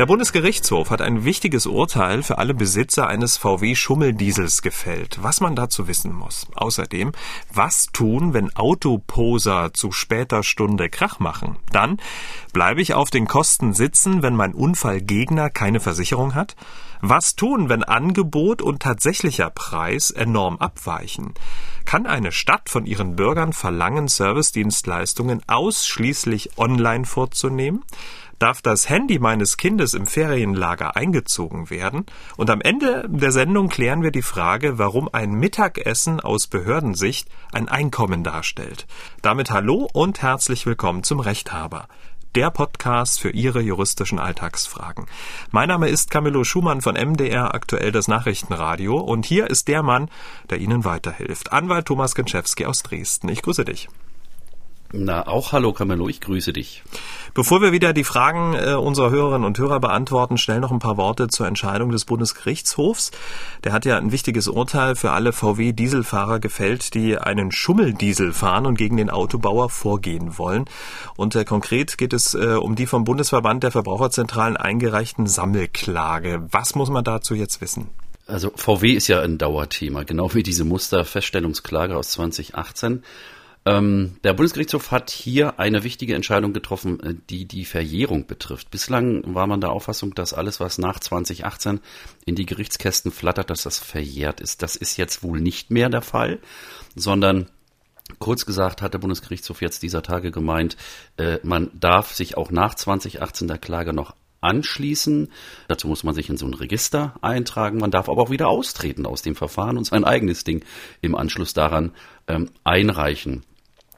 Der Bundesgerichtshof hat ein wichtiges Urteil für alle Besitzer eines VW Schummeldiesels gefällt. Was man dazu wissen muss. Außerdem, was tun, wenn Autoposer zu später Stunde Krach machen? Dann bleibe ich auf den Kosten sitzen, wenn mein Unfallgegner keine Versicherung hat? Was tun, wenn Angebot und tatsächlicher Preis enorm abweichen? Kann eine Stadt von ihren Bürgern verlangen, Servicedienstleistungen ausschließlich online vorzunehmen? Darf das Handy meines Kindes im Ferienlager eingezogen werden und am Ende der Sendung klären wir die Frage, warum ein Mittagessen aus Behördensicht ein Einkommen darstellt. Damit hallo und herzlich willkommen zum Rechthaber der Podcast für Ihre juristischen Alltagsfragen. Mein Name ist Camillo Schumann von MDR, aktuell das Nachrichtenradio, und hier ist der Mann, der Ihnen weiterhilft. Anwalt Thomas Genczewski aus Dresden. Ich grüße dich. Na, auch hallo Camillo, ich grüße dich. Bevor wir wieder die Fragen äh, unserer Hörerinnen und Hörer beantworten, schnell noch ein paar Worte zur Entscheidung des Bundesgerichtshofs. Der hat ja ein wichtiges Urteil für alle VW-Dieselfahrer gefällt, die einen Schummeldiesel fahren und gegen den Autobauer vorgehen wollen. Und äh, konkret geht es äh, um die vom Bundesverband der Verbraucherzentralen eingereichten Sammelklage. Was muss man dazu jetzt wissen? Also VW ist ja ein Dauerthema, genau wie diese Musterfeststellungsklage aus 2018. Ähm, der Bundesgerichtshof hat hier eine wichtige Entscheidung getroffen, äh, die die Verjährung betrifft. Bislang war man der Auffassung, dass alles, was nach 2018 in die Gerichtskästen flattert, dass das verjährt ist. Das ist jetzt wohl nicht mehr der Fall, sondern Kurz gesagt hat der Bundesgerichtshof jetzt dieser Tage gemeint, äh, man darf sich auch nach 2018 der Klage noch anschließen. Dazu muss man sich in so ein Register eintragen. Man darf aber auch wieder austreten aus dem Verfahren und sein eigenes Ding im Anschluss daran ähm, einreichen.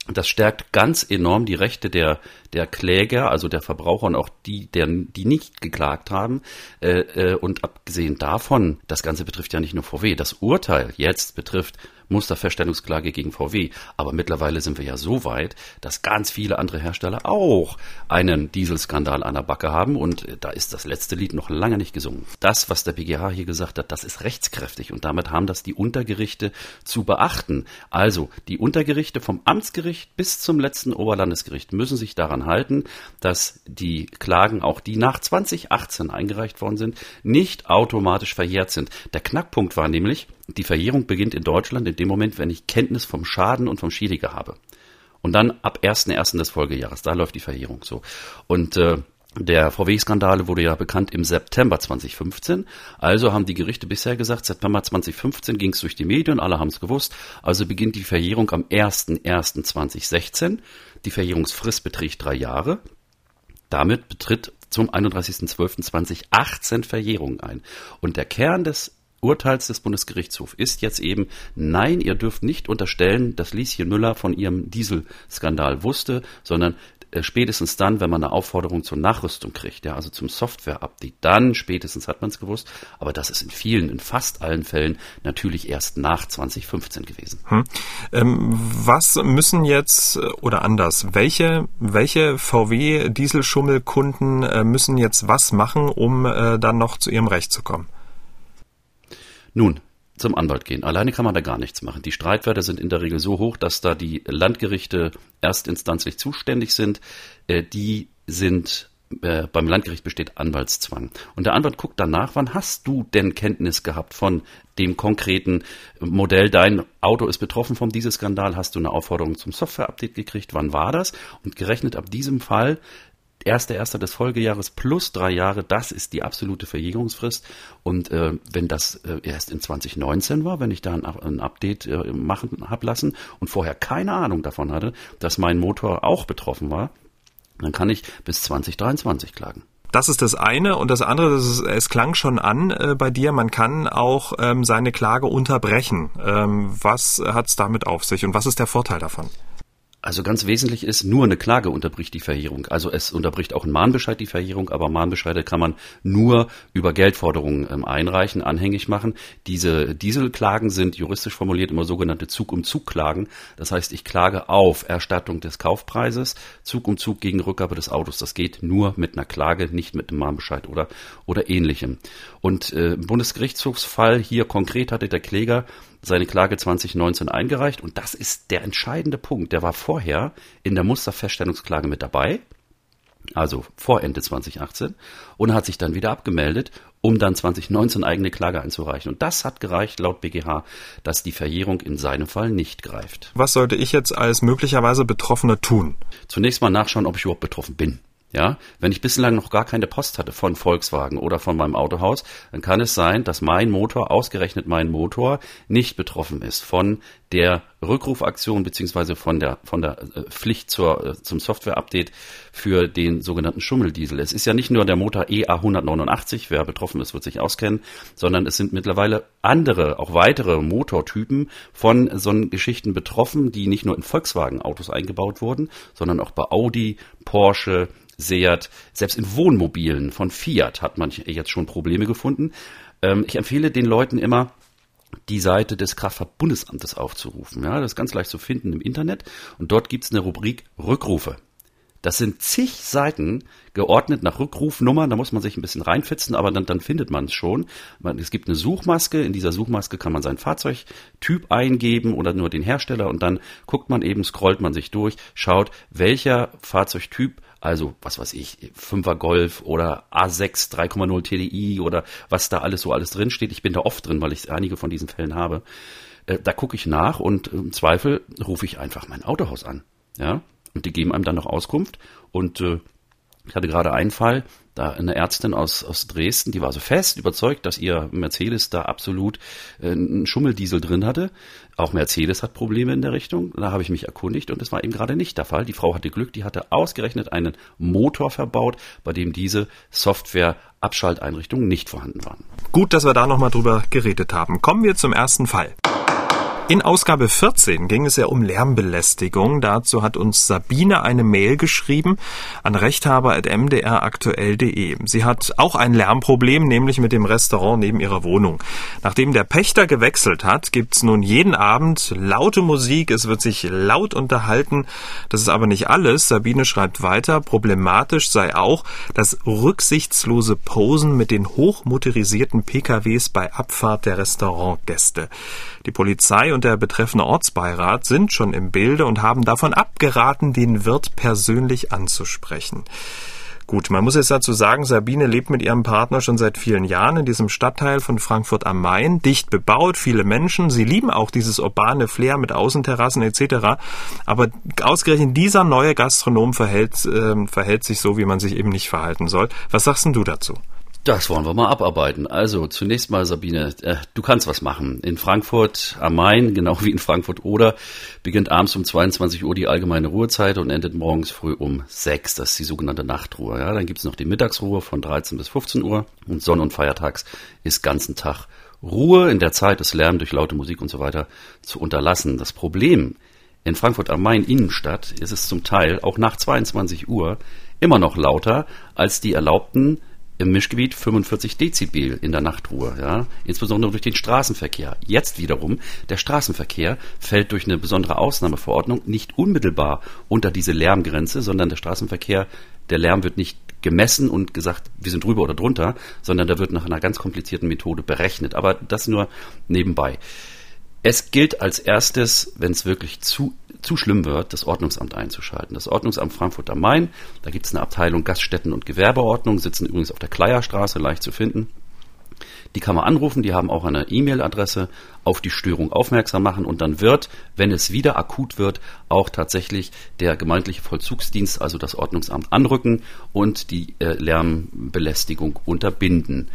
Das stärkt ganz enorm die Rechte der, der Kläger, also der Verbraucher und auch die, der, die nicht geklagt haben. Äh, äh, und abgesehen davon, das Ganze betrifft ja nicht nur VW. Das Urteil jetzt betrifft Musterfeststellungsklage gegen VW. Aber mittlerweile sind wir ja so weit, dass ganz viele andere Hersteller auch einen Dieselskandal an der Backe haben und da ist das letzte Lied noch lange nicht gesungen. Das, was der BGH hier gesagt hat, das ist rechtskräftig und damit haben das die Untergerichte zu beachten. Also die Untergerichte vom Amtsgericht bis zum letzten Oberlandesgericht müssen sich daran halten, dass die Klagen, auch die nach 2018 eingereicht worden sind, nicht automatisch verjährt sind. Der Knackpunkt war nämlich, die Verjährung beginnt in Deutschland in dem Moment, wenn ich Kenntnis vom Schaden und vom Schädiger habe. Und dann ab 1.1. des Folgejahres, da läuft die Verjährung so. Und äh, der VW-Skandal wurde ja bekannt im September 2015. Also haben die Gerichte bisher gesagt, September 2015 ging es durch die Medien, alle haben es gewusst. Also beginnt die Verjährung am 1.1.2016. Die Verjährungsfrist beträgt drei Jahre. Damit betritt zum 31.12.2018 Verjährung ein. Und der Kern des Urteils des Bundesgerichtshofs ist jetzt eben, nein, ihr dürft nicht unterstellen, dass Lieschen Müller von ihrem Dieselskandal wusste, sondern äh, spätestens dann, wenn man eine Aufforderung zur Nachrüstung kriegt, ja, also zum Software-Update, dann spätestens hat man es gewusst. Aber das ist in vielen, in fast allen Fällen natürlich erst nach 2015 gewesen. Hm. Ähm, was müssen jetzt äh, oder anders? Welche welche VW Dieselschummelkunden äh, müssen jetzt was machen, um äh, dann noch zu ihrem Recht zu kommen? Nun, zum Anwalt gehen. Alleine kann man da gar nichts machen. Die Streitwerte sind in der Regel so hoch, dass da die Landgerichte erstinstanzlich zuständig sind. Äh, die sind äh, beim Landgericht besteht Anwaltszwang. Und der Anwalt guckt danach, wann hast du denn Kenntnis gehabt von dem konkreten Modell? Dein Auto ist betroffen vom Dieselskandal, hast du eine Aufforderung zum Software-Update gekriegt? Wann war das? Und gerechnet ab diesem Fall erster erster des Folgejahres plus drei Jahre, das ist die absolute Verjährungsfrist. Und äh, wenn das äh, erst in 2019 war, wenn ich da ein, ein Update äh, machen hab lassen und vorher keine Ahnung davon hatte, dass mein Motor auch betroffen war, dann kann ich bis 2023 klagen. Das ist das eine. Und das andere, das ist, es klang schon an äh, bei dir, man kann auch ähm, seine Klage unterbrechen. Ähm, was hat es damit auf sich und was ist der Vorteil davon? Also ganz wesentlich ist, nur eine Klage unterbricht die Verjährung. Also es unterbricht auch ein Mahnbescheid die Verjährung, aber Mahnbescheide kann man nur über Geldforderungen ähm, einreichen, anhängig machen. Diese Dieselklagen sind juristisch formuliert immer sogenannte Zug-um-Zug-Klagen. Das heißt, ich klage auf Erstattung des Kaufpreises, Zug um Zug gegen Rückgabe des Autos. Das geht nur mit einer Klage, nicht mit einem Mahnbescheid oder, oder ähnlichem. Und äh, Bundesgerichtshofsfall hier konkret hatte der Kläger seine Klage 2019 eingereicht und das ist der entscheidende Punkt. Der war vorher in der Musterfeststellungsklage mit dabei, also vor Ende 2018 und hat sich dann wieder abgemeldet, um dann 2019 eigene Klage einzureichen. Und das hat gereicht laut BGH, dass die Verjährung in seinem Fall nicht greift. Was sollte ich jetzt als möglicherweise Betroffener tun? Zunächst mal nachschauen, ob ich überhaupt betroffen bin. Ja, wenn ich bislang noch gar keine Post hatte von Volkswagen oder von meinem Autohaus, dann kann es sein, dass mein Motor, ausgerechnet mein Motor, nicht betroffen ist von der Rückrufaktion beziehungsweise von der von der äh, Pflicht zur äh, zum Software-Update für den sogenannten Schummeldiesel. Es ist ja nicht nur der Motor EA189, wer betroffen ist, wird sich auskennen, sondern es sind mittlerweile andere, auch weitere Motortypen von so Geschichten betroffen, die nicht nur in Volkswagen-Autos eingebaut wurden, sondern auch bei Audi, Porsche, Seat, selbst in Wohnmobilen von Fiat hat man jetzt schon Probleme gefunden. Ähm, ich empfehle den Leuten immer, die Seite des Kraftfahrtbundesamtes aufzurufen. Ja, das ist ganz leicht zu finden im Internet. Und dort gibt es eine Rubrik Rückrufe. Das sind zig Seiten geordnet nach Rückrufnummern. Da muss man sich ein bisschen reinfitzen, aber dann, dann findet man es schon. Man, es gibt eine Suchmaske. In dieser Suchmaske kann man seinen Fahrzeugtyp eingeben oder nur den Hersteller und dann guckt man eben, scrollt man sich durch, schaut, welcher Fahrzeugtyp also, was weiß ich, 5er Golf oder A6 3,0 TDI oder was da alles so alles drin steht. Ich bin da oft drin, weil ich einige von diesen Fällen habe. Äh, da gucke ich nach und im Zweifel rufe ich einfach mein Autohaus an. Ja, und die geben einem dann noch Auskunft. Und äh, ich hatte gerade einen Fall, da eine Ärztin aus, aus Dresden, die war so fest überzeugt, dass ihr Mercedes da absolut äh, einen Schummeldiesel drin hatte. Auch Mercedes hat Probleme in der Richtung. Da habe ich mich erkundigt und das war eben gerade nicht der Fall. Die Frau hatte Glück, die hatte ausgerechnet einen Motor verbaut, bei dem diese Software-Abschalteinrichtungen nicht vorhanden waren. Gut, dass wir da nochmal drüber geredet haben. Kommen wir zum ersten Fall. In Ausgabe 14 ging es ja um Lärmbelästigung. Dazu hat uns Sabine eine Mail geschrieben an rechthaber.mdraktuell.de. Sie hat auch ein Lärmproblem, nämlich mit dem Restaurant neben ihrer Wohnung. Nachdem der Pächter gewechselt hat, gibt's nun jeden Abend laute Musik. Es wird sich laut unterhalten. Das ist aber nicht alles. Sabine schreibt weiter, problematisch sei auch das rücksichtslose Posen mit den hochmotorisierten PKWs bei Abfahrt der Restaurantgäste. Die Polizei und der betreffende Ortsbeirat sind schon im Bilde und haben davon abgeraten, den Wirt persönlich anzusprechen. Gut, man muss jetzt dazu sagen, Sabine lebt mit ihrem Partner schon seit vielen Jahren in diesem Stadtteil von Frankfurt am Main, dicht bebaut, viele Menschen. Sie lieben auch dieses urbane Flair mit Außenterrassen etc. Aber ausgerechnet dieser neue Gastronom verhält, äh, verhält sich so, wie man sich eben nicht verhalten soll. Was sagst denn du dazu? Das wollen wir mal abarbeiten. Also zunächst mal, Sabine, äh, du kannst was machen. In Frankfurt am Main, genau wie in Frankfurt oder, beginnt abends um 22 Uhr die allgemeine Ruhezeit und endet morgens früh um 6. Das ist die sogenannte Nachtruhe. Ja, dann gibt's noch die Mittagsruhe von 13 bis 15 Uhr und Sonn- und Feiertags ist ganzen Tag Ruhe. In der Zeit ist Lärm durch laute Musik und so weiter zu unterlassen. Das Problem in Frankfurt am Main Innenstadt ist es zum Teil auch nach 22 Uhr immer noch lauter als die erlaubten im Mischgebiet 45 Dezibel in der Nachtruhe, ja, insbesondere durch den Straßenverkehr. Jetzt wiederum, der Straßenverkehr fällt durch eine besondere Ausnahmeverordnung nicht unmittelbar unter diese Lärmgrenze, sondern der Straßenverkehr, der Lärm wird nicht gemessen und gesagt, wir sind drüber oder drunter, sondern da wird nach einer ganz komplizierten Methode berechnet. Aber das nur nebenbei. Es gilt als erstes, wenn es wirklich zu, zu schlimm wird, das Ordnungsamt einzuschalten. Das Ordnungsamt Frankfurt am Main, da gibt es eine Abteilung Gaststätten und Gewerbeordnung, sitzen übrigens auf der Kleierstraße, leicht zu finden. Die kann man anrufen, die haben auch eine E-Mail-Adresse, auf die Störung aufmerksam machen und dann wird, wenn es wieder akut wird, auch tatsächlich der gemeindliche Vollzugsdienst, also das Ordnungsamt, anrücken und die äh, Lärmbelästigung unterbinden.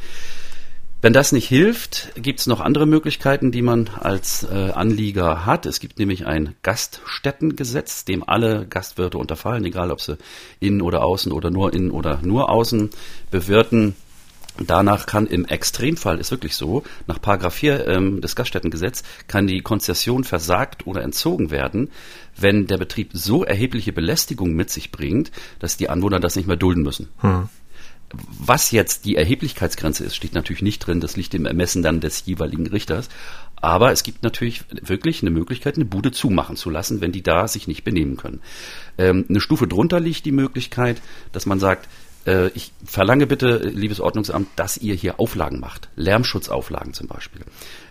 Wenn das nicht hilft, gibt es noch andere Möglichkeiten, die man als äh, Anlieger hat. Es gibt nämlich ein Gaststättengesetz, dem alle Gastwirte unterfallen, egal ob sie innen oder außen oder nur innen oder nur außen bewirten. Danach kann im Extremfall, ist wirklich so, nach Paragraph 4 ähm, des Gaststättengesetz kann die Konzession versagt oder entzogen werden, wenn der Betrieb so erhebliche Belästigung mit sich bringt, dass die Anwohner das nicht mehr dulden müssen. Hm. Was jetzt die Erheblichkeitsgrenze ist, steht natürlich nicht drin. Das liegt im Ermessen dann des jeweiligen Richters. Aber es gibt natürlich wirklich eine Möglichkeit, eine Bude zumachen zu lassen, wenn die da sich nicht benehmen können. Ähm, eine Stufe drunter liegt die Möglichkeit, dass man sagt, äh, ich verlange bitte, liebes Ordnungsamt, dass ihr hier Auflagen macht. Lärmschutzauflagen zum Beispiel.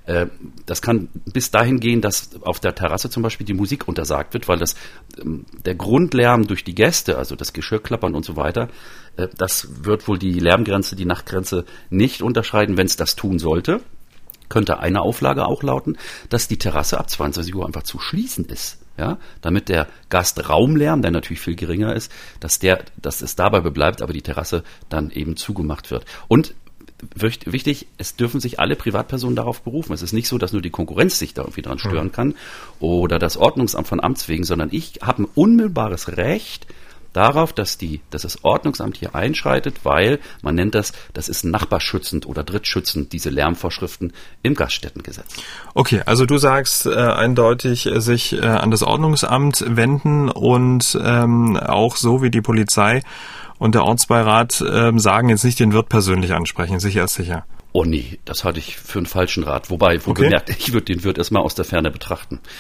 Äh, das kann bis dahin gehen, dass auf der Terrasse zum Beispiel die Musik untersagt wird, weil das, ähm, der Grundlärm durch die Gäste, also das Geschirrklappern und so weiter, äh, das wird wohl die Lärmgrenze, die Nachtgrenze nicht unterschreiten, wenn es das tun sollte. Könnte eine Auflage auch lauten, dass die Terrasse ab 22 Uhr einfach zu schließen ist ja, damit der Gastraumlärm, der natürlich viel geringer ist, dass der, dass es dabei bleibt, aber die Terrasse dann eben zugemacht wird. Und wichtig, es dürfen sich alle Privatpersonen darauf berufen. Es ist nicht so, dass nur die Konkurrenz sich da irgendwie dran stören kann oder das Ordnungsamt von Amts wegen, sondern ich habe ein unmittelbares Recht, darauf, dass, die, dass das Ordnungsamt hier einschreitet, weil man nennt das, das ist nachbarschützend oder drittschützend, diese Lärmvorschriften im Gaststättengesetz. Okay, also du sagst äh, eindeutig äh, sich äh, an das Ordnungsamt wenden und ähm, auch so wie die Polizei und der Ortsbeirat äh, sagen jetzt nicht den Wirt persönlich ansprechen, sicher ist sicher. Oh nee, das hatte ich für einen falschen Rat. Wobei, wo okay. bemerkt, ich würde den Wirt erstmal aus der Ferne betrachten.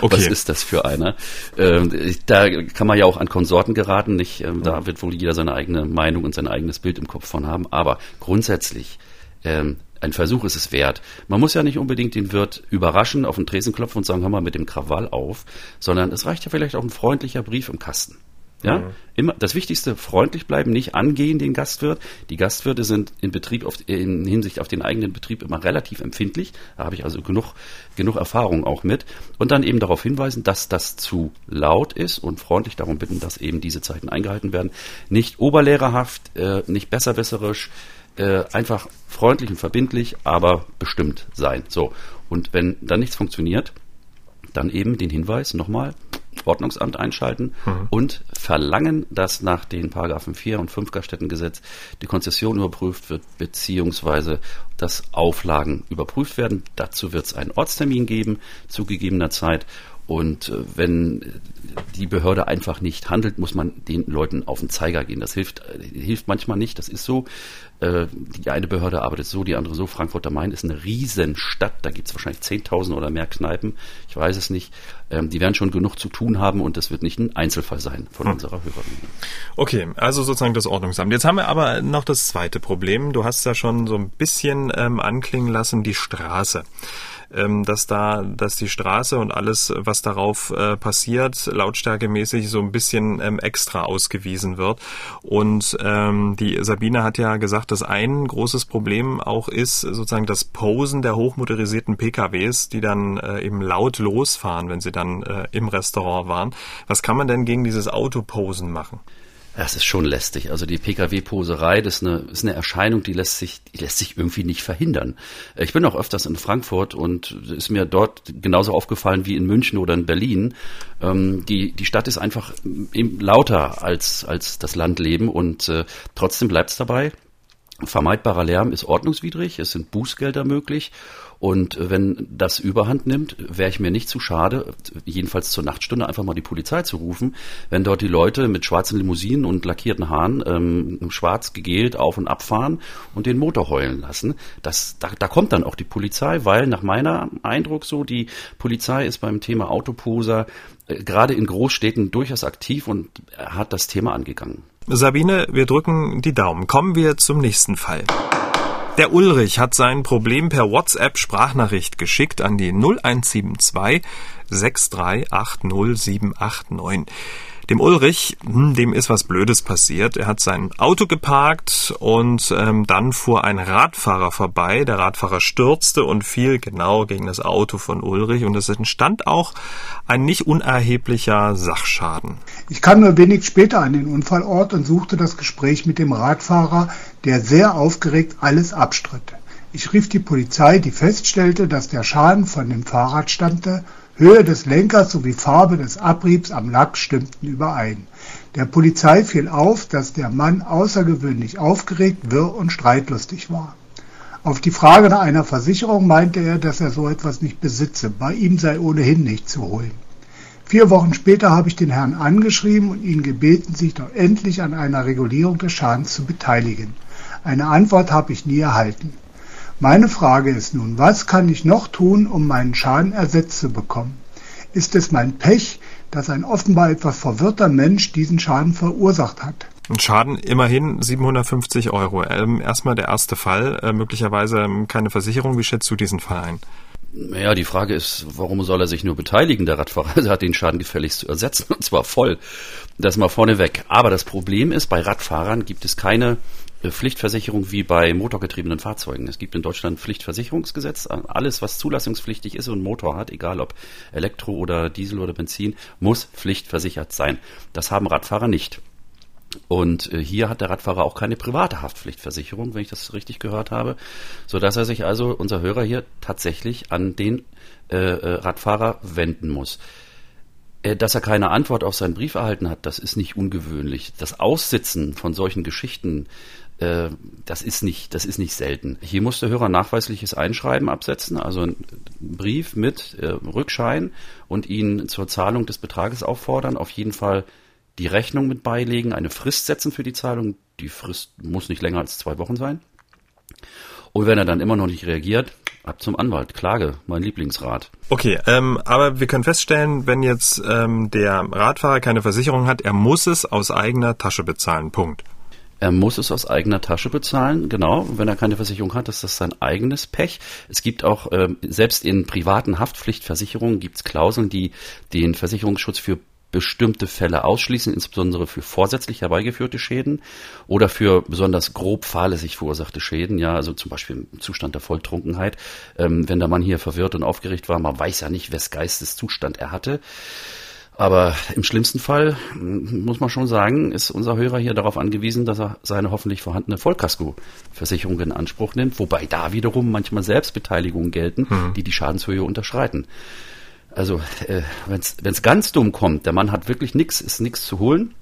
Okay. Was ist das für einer? Ähm, da kann man ja auch an Konsorten geraten, nicht? Ähm, da wird wohl jeder seine eigene Meinung und sein eigenes Bild im Kopf von haben. Aber grundsätzlich, ähm, ein Versuch ist es wert. Man muss ja nicht unbedingt den Wirt überraschen, auf den Tresen klopfen und sagen, hör mal mit dem Krawall auf, sondern es reicht ja vielleicht auch ein freundlicher Brief im Kasten. Ja, mhm. immer das Wichtigste: freundlich bleiben, nicht angehen den Gastwirt. Die Gastwirte sind in Betrieb auf, in Hinsicht auf den eigenen Betrieb immer relativ empfindlich. Da habe ich also genug genug Erfahrung auch mit. Und dann eben darauf hinweisen, dass das zu laut ist und freundlich darum bitten, dass eben diese Zeiten eingehalten werden. Nicht oberlehrerhaft, äh, nicht besserwisserisch, äh, einfach freundlich und verbindlich, aber bestimmt sein. So und wenn dann nichts funktioniert, dann eben den Hinweis nochmal Ordnungsamt einschalten mhm. und verlangen, dass nach den Paragraphen 4 und 5 Gaststättengesetz die Konzession überprüft wird, beziehungsweise dass Auflagen überprüft werden. Dazu wird es einen Ortstermin geben, zu gegebener Zeit. Und äh, wenn die Behörde einfach nicht handelt, muss man den Leuten auf den Zeiger gehen. Das hilft, äh, hilft manchmal nicht, das ist so. Äh, die eine Behörde arbeitet so, die andere so. Frankfurt am Main ist eine Riesenstadt, da gibt es wahrscheinlich 10.000 oder mehr Kneipen, ich weiß es nicht. Ähm, die werden schon genug zu tun haben und das wird nicht ein Einzelfall sein von hm. unserer Hörerin. Okay, also sozusagen das Ordnungsamt. Jetzt haben wir aber noch das zweite Problem. Du hast ja schon so ein bisschen ähm, anklingen lassen, die Straße ähm, dass da, dass die Straße und alles, was darauf äh, passiert, lautstärkemäßig so ein bisschen ähm, extra ausgewiesen wird. Und ähm, die Sabine hat ja gesagt, dass ein großes Problem auch ist sozusagen das Posen der hochmotorisierten PKWs, die dann äh, eben laut losfahren, wenn sie dann äh, im Restaurant waren. Was kann man denn gegen dieses Autoposen machen? Das ist schon lästig. Also die Pkw-Poserei, das ist eine, ist eine Erscheinung, die lässt sich, die lässt sich irgendwie nicht verhindern. Ich bin auch öfters in Frankfurt und ist mir dort genauso aufgefallen wie in München oder in Berlin. Ähm, die, die Stadt ist einfach lauter als, als das Landleben und äh, trotzdem bleibt es dabei. Vermeidbarer Lärm ist ordnungswidrig, es sind Bußgelder möglich und wenn das überhand nimmt, wäre ich mir nicht zu schade, jedenfalls zur Nachtstunde einfach mal die Polizei zu rufen, wenn dort die Leute mit schwarzen Limousinen und lackierten Haaren ähm, schwarz gegelt auf und abfahren und den Motor heulen lassen. Das, da, da kommt dann auch die Polizei, weil nach meiner Eindruck so, die Polizei ist beim Thema Autoposer äh, gerade in Großstädten durchaus aktiv und hat das Thema angegangen. Sabine, wir drücken die Daumen. Kommen wir zum nächsten Fall. Der Ulrich hat sein Problem per WhatsApp Sprachnachricht geschickt an die 0172 6380789. Dem Ulrich, hm, dem ist was Blödes passiert. Er hat sein Auto geparkt und ähm, dann fuhr ein Radfahrer vorbei. Der Radfahrer stürzte und fiel genau gegen das Auto von Ulrich und es entstand auch ein nicht unerheblicher Sachschaden. Ich kam nur wenig später an den Unfallort und suchte das Gespräch mit dem Radfahrer, der sehr aufgeregt alles abstritt. Ich rief die Polizei, die feststellte, dass der Schaden von dem Fahrrad stammte Höhe des Lenkers sowie Farbe des Abriebs am Lack stimmten überein. Der Polizei fiel auf, dass der Mann außergewöhnlich aufgeregt, wirr und streitlustig war. Auf die Frage nach einer Versicherung meinte er, dass er so etwas nicht besitze, bei ihm sei ohnehin nicht zu holen. Vier Wochen später habe ich den Herrn angeschrieben und ihn gebeten, sich doch endlich an einer Regulierung des Schadens zu beteiligen. Eine Antwort habe ich nie erhalten. Meine Frage ist nun, was kann ich noch tun, um meinen Schaden ersetzt zu bekommen? Ist es mein Pech, dass ein offenbar etwas verwirrter Mensch diesen Schaden verursacht hat? Ein Schaden immerhin 750 Euro. Ähm, erstmal der erste Fall, äh, möglicherweise ähm, keine Versicherung. Wie schätzt du diesen Fall ein? Ja, die Frage ist, warum soll er sich nur beteiligen, der Radfahrer? Er hat den Schaden gefälligst zu ersetzen, und zwar voll. Das mal vorneweg. Aber das Problem ist, bei Radfahrern gibt es keine äh, Pflichtversicherung wie bei motorgetriebenen Fahrzeugen. Es gibt in Deutschland Pflichtversicherungsgesetz. Alles, was zulassungspflichtig ist und Motor hat, egal ob Elektro oder Diesel oder Benzin, muss pflichtversichert sein. Das haben Radfahrer nicht. Und äh, hier hat der Radfahrer auch keine private Haftpflichtversicherung, wenn ich das richtig gehört habe, so dass er sich also unser Hörer hier tatsächlich an den äh, äh, Radfahrer wenden muss. Äh, dass er keine Antwort auf seinen Brief erhalten hat, das ist nicht ungewöhnlich. Das Aussitzen von solchen Geschichten, äh, das ist nicht, das ist nicht selten. Hier muss der Hörer nachweisliches Einschreiben absetzen, also einen Brief mit äh, Rückschein und ihn zur Zahlung des Betrages auffordern. Auf jeden Fall die Rechnung mit beilegen, eine Frist setzen für die Zahlung. Die Frist muss nicht länger als zwei Wochen sein. Und wenn er dann immer noch nicht reagiert, ab zum Anwalt. Klage, mein Lieblingsrat. Okay, ähm, aber wir können feststellen, wenn jetzt ähm, der Radfahrer keine Versicherung hat, er muss es aus eigener Tasche bezahlen. Punkt. Er muss es aus eigener Tasche bezahlen, genau. Wenn er keine Versicherung hat, ist das sein eigenes Pech. Es gibt auch, ähm, selbst in privaten Haftpflichtversicherungen gibt es Klauseln, die den Versicherungsschutz für bestimmte Fälle ausschließen, insbesondere für vorsätzlich herbeigeführte Schäden oder für besonders grob fahrlässig verursachte Schäden, ja, also zum Beispiel im Zustand der Volltrunkenheit. Ähm, wenn der Mann hier verwirrt und aufgeregt war, man weiß ja nicht, wes Geisteszustand er hatte. Aber im schlimmsten Fall, muss man schon sagen, ist unser Hörer hier darauf angewiesen, dass er seine hoffentlich vorhandene Vollkasko-Versicherung in Anspruch nimmt, wobei da wiederum manchmal Selbstbeteiligungen gelten, mhm. die die Schadenshöhe unterschreiten. Also, äh, wenn es ganz dumm kommt, der Mann hat wirklich nichts, ist nichts zu holen,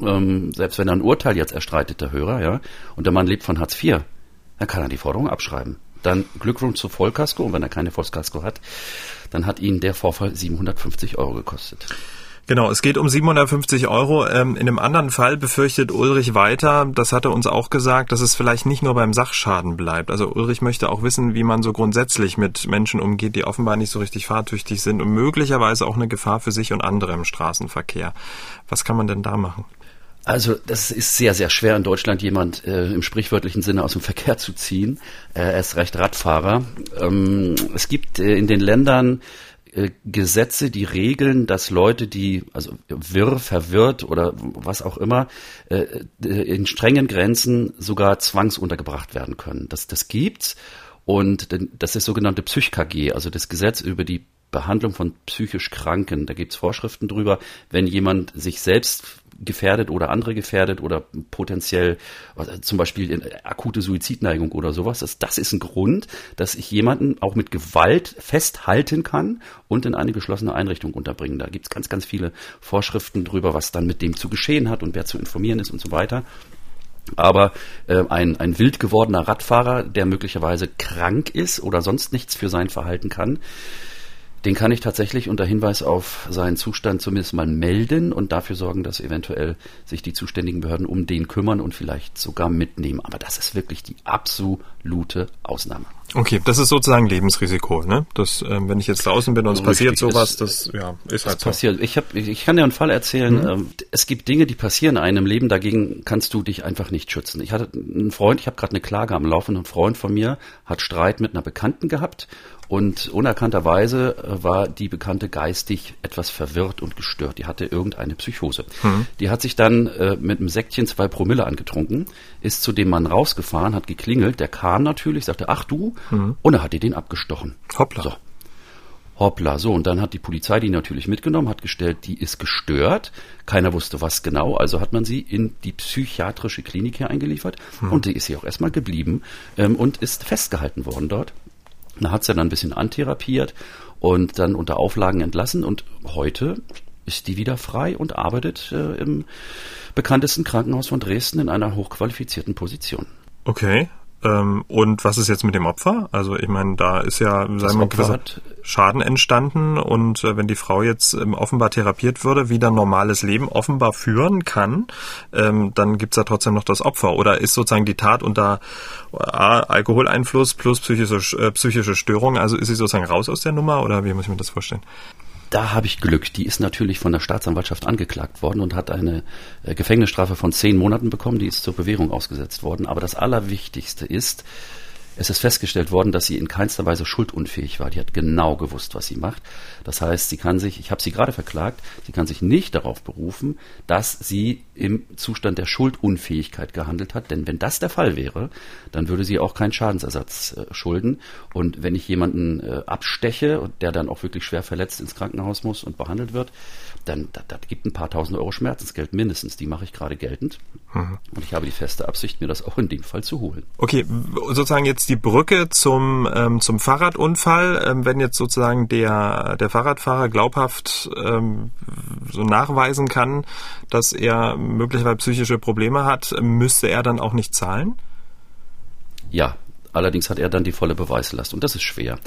ähm, selbst wenn er ein Urteil jetzt erstreitet, der Hörer, ja, und der Mann lebt von Hartz IV, dann kann er die Forderung abschreiben. Dann Glückwunsch zu Vollkasko und wenn er keine Vollkasko hat, dann hat ihn der Vorfall 750 Euro gekostet. Genau, es geht um 750 Euro. Ähm, in einem anderen Fall befürchtet Ulrich weiter, das hat er uns auch gesagt, dass es vielleicht nicht nur beim Sachschaden bleibt. Also Ulrich möchte auch wissen, wie man so grundsätzlich mit Menschen umgeht, die offenbar nicht so richtig fahrtüchtig sind und möglicherweise auch eine Gefahr für sich und andere im Straßenverkehr. Was kann man denn da machen? Also das ist sehr, sehr schwer in Deutschland jemand äh, im sprichwörtlichen Sinne aus dem Verkehr zu ziehen. Äh, er ist recht Radfahrer. Ähm, es gibt äh, in den Ländern äh, Gesetze, die regeln, dass Leute, die also wirr, verwirrt oder was auch immer, äh, in strengen Grenzen sogar zwangsuntergebracht werden können. Das, das gibt's. Und das ist sogenannte PsychKG, also das Gesetz über die Behandlung von psychisch Kranken. Da gibt's Vorschriften drüber, wenn jemand sich selbst gefährdet oder andere gefährdet oder potenziell zum Beispiel in akute Suizidneigung oder sowas. Das, das ist ein Grund, dass ich jemanden auch mit Gewalt festhalten kann und in eine geschlossene Einrichtung unterbringen. Da gibt's ganz, ganz viele Vorschriften drüber, was dann mit dem zu geschehen hat und wer zu informieren ist und so weiter. Aber äh, ein, ein wild gewordener Radfahrer, der möglicherweise krank ist oder sonst nichts für sein Verhalten kann, den kann ich tatsächlich unter Hinweis auf seinen Zustand zumindest mal melden und dafür sorgen, dass eventuell sich die zuständigen Behörden um den kümmern und vielleicht sogar mitnehmen. Aber das ist wirklich die absolute Ausnahme. Okay, das ist sozusagen Lebensrisiko, ne? Das, ähm, wenn ich jetzt draußen bin und es passiert sowas, das ja ist halt so. passiert. Ich hab, ich kann dir einen Fall erzählen. Mhm. Ähm, es gibt Dinge, die passieren in einem Leben, dagegen kannst du dich einfach nicht schützen. Ich hatte einen Freund, ich habe gerade eine Klage am Laufen, ein Freund von mir hat Streit mit einer Bekannten gehabt und unerkannterweise äh, war die Bekannte geistig etwas verwirrt und gestört. Die hatte irgendeine Psychose. Mhm. Die hat sich dann äh, mit einem Säckchen zwei Promille angetrunken, ist zu dem Mann rausgefahren, hat geklingelt. Der kam natürlich, sagte, ach du, mhm. und er hat ihr den abgestochen. Hoppla. So. Hoppla, so, und dann hat die Polizei die natürlich mitgenommen, hat gestellt, die ist gestört. Keiner wusste was genau, also hat man sie in die psychiatrische Klinik hier eingeliefert hm. und die ist hier auch erstmal geblieben ähm, und ist festgehalten worden dort. Da hat sie dann ein bisschen antherapiert und dann unter Auflagen entlassen und heute ist die wieder frei und arbeitet äh, im bekanntesten Krankenhaus von Dresden in einer hochqualifizierten Position. Okay. Ähm, und was ist jetzt mit dem Opfer? Also ich meine, da ist ja wir, gewisser Schaden entstanden und äh, wenn die Frau jetzt ähm, offenbar therapiert würde, wieder normales Leben offenbar führen kann, ähm, dann gibt's ja trotzdem noch das Opfer. Oder ist sozusagen die Tat unter äh, Alkoholeinfluss plus psychische, äh, psychische Störung, also ist sie sozusagen raus aus der Nummer oder wie muss ich mir das vorstellen? Da habe ich Glück. Die ist natürlich von der Staatsanwaltschaft angeklagt worden und hat eine äh, Gefängnisstrafe von zehn Monaten bekommen. Die ist zur Bewährung ausgesetzt worden. Aber das Allerwichtigste ist, es ist festgestellt worden, dass sie in keinster Weise schuldunfähig war. Die hat genau gewusst, was sie macht. Das heißt, sie kann sich, ich habe sie gerade verklagt, sie kann sich nicht darauf berufen, dass sie im Zustand der Schuldunfähigkeit gehandelt hat. Denn wenn das der Fall wäre, dann würde sie auch keinen Schadensersatz äh, schulden. Und wenn ich jemanden äh, absteche und der dann auch wirklich schwer verletzt ins Krankenhaus muss und behandelt wird, dann das, das gibt ein paar tausend Euro Schmerzensgeld mindestens. Die mache ich gerade geltend. Mhm. Und ich habe die feste Absicht, mir das auch in dem Fall zu holen. Okay, sozusagen jetzt die Brücke zum, ähm, zum Fahrradunfall. Ähm, wenn jetzt sozusagen der, der Fahrradfahrer glaubhaft ähm, so nachweisen kann, dass er möglicherweise psychische Probleme hat, müsste er dann auch nicht zahlen? Ja, Allerdings hat er dann die volle Beweislast und das ist schwer.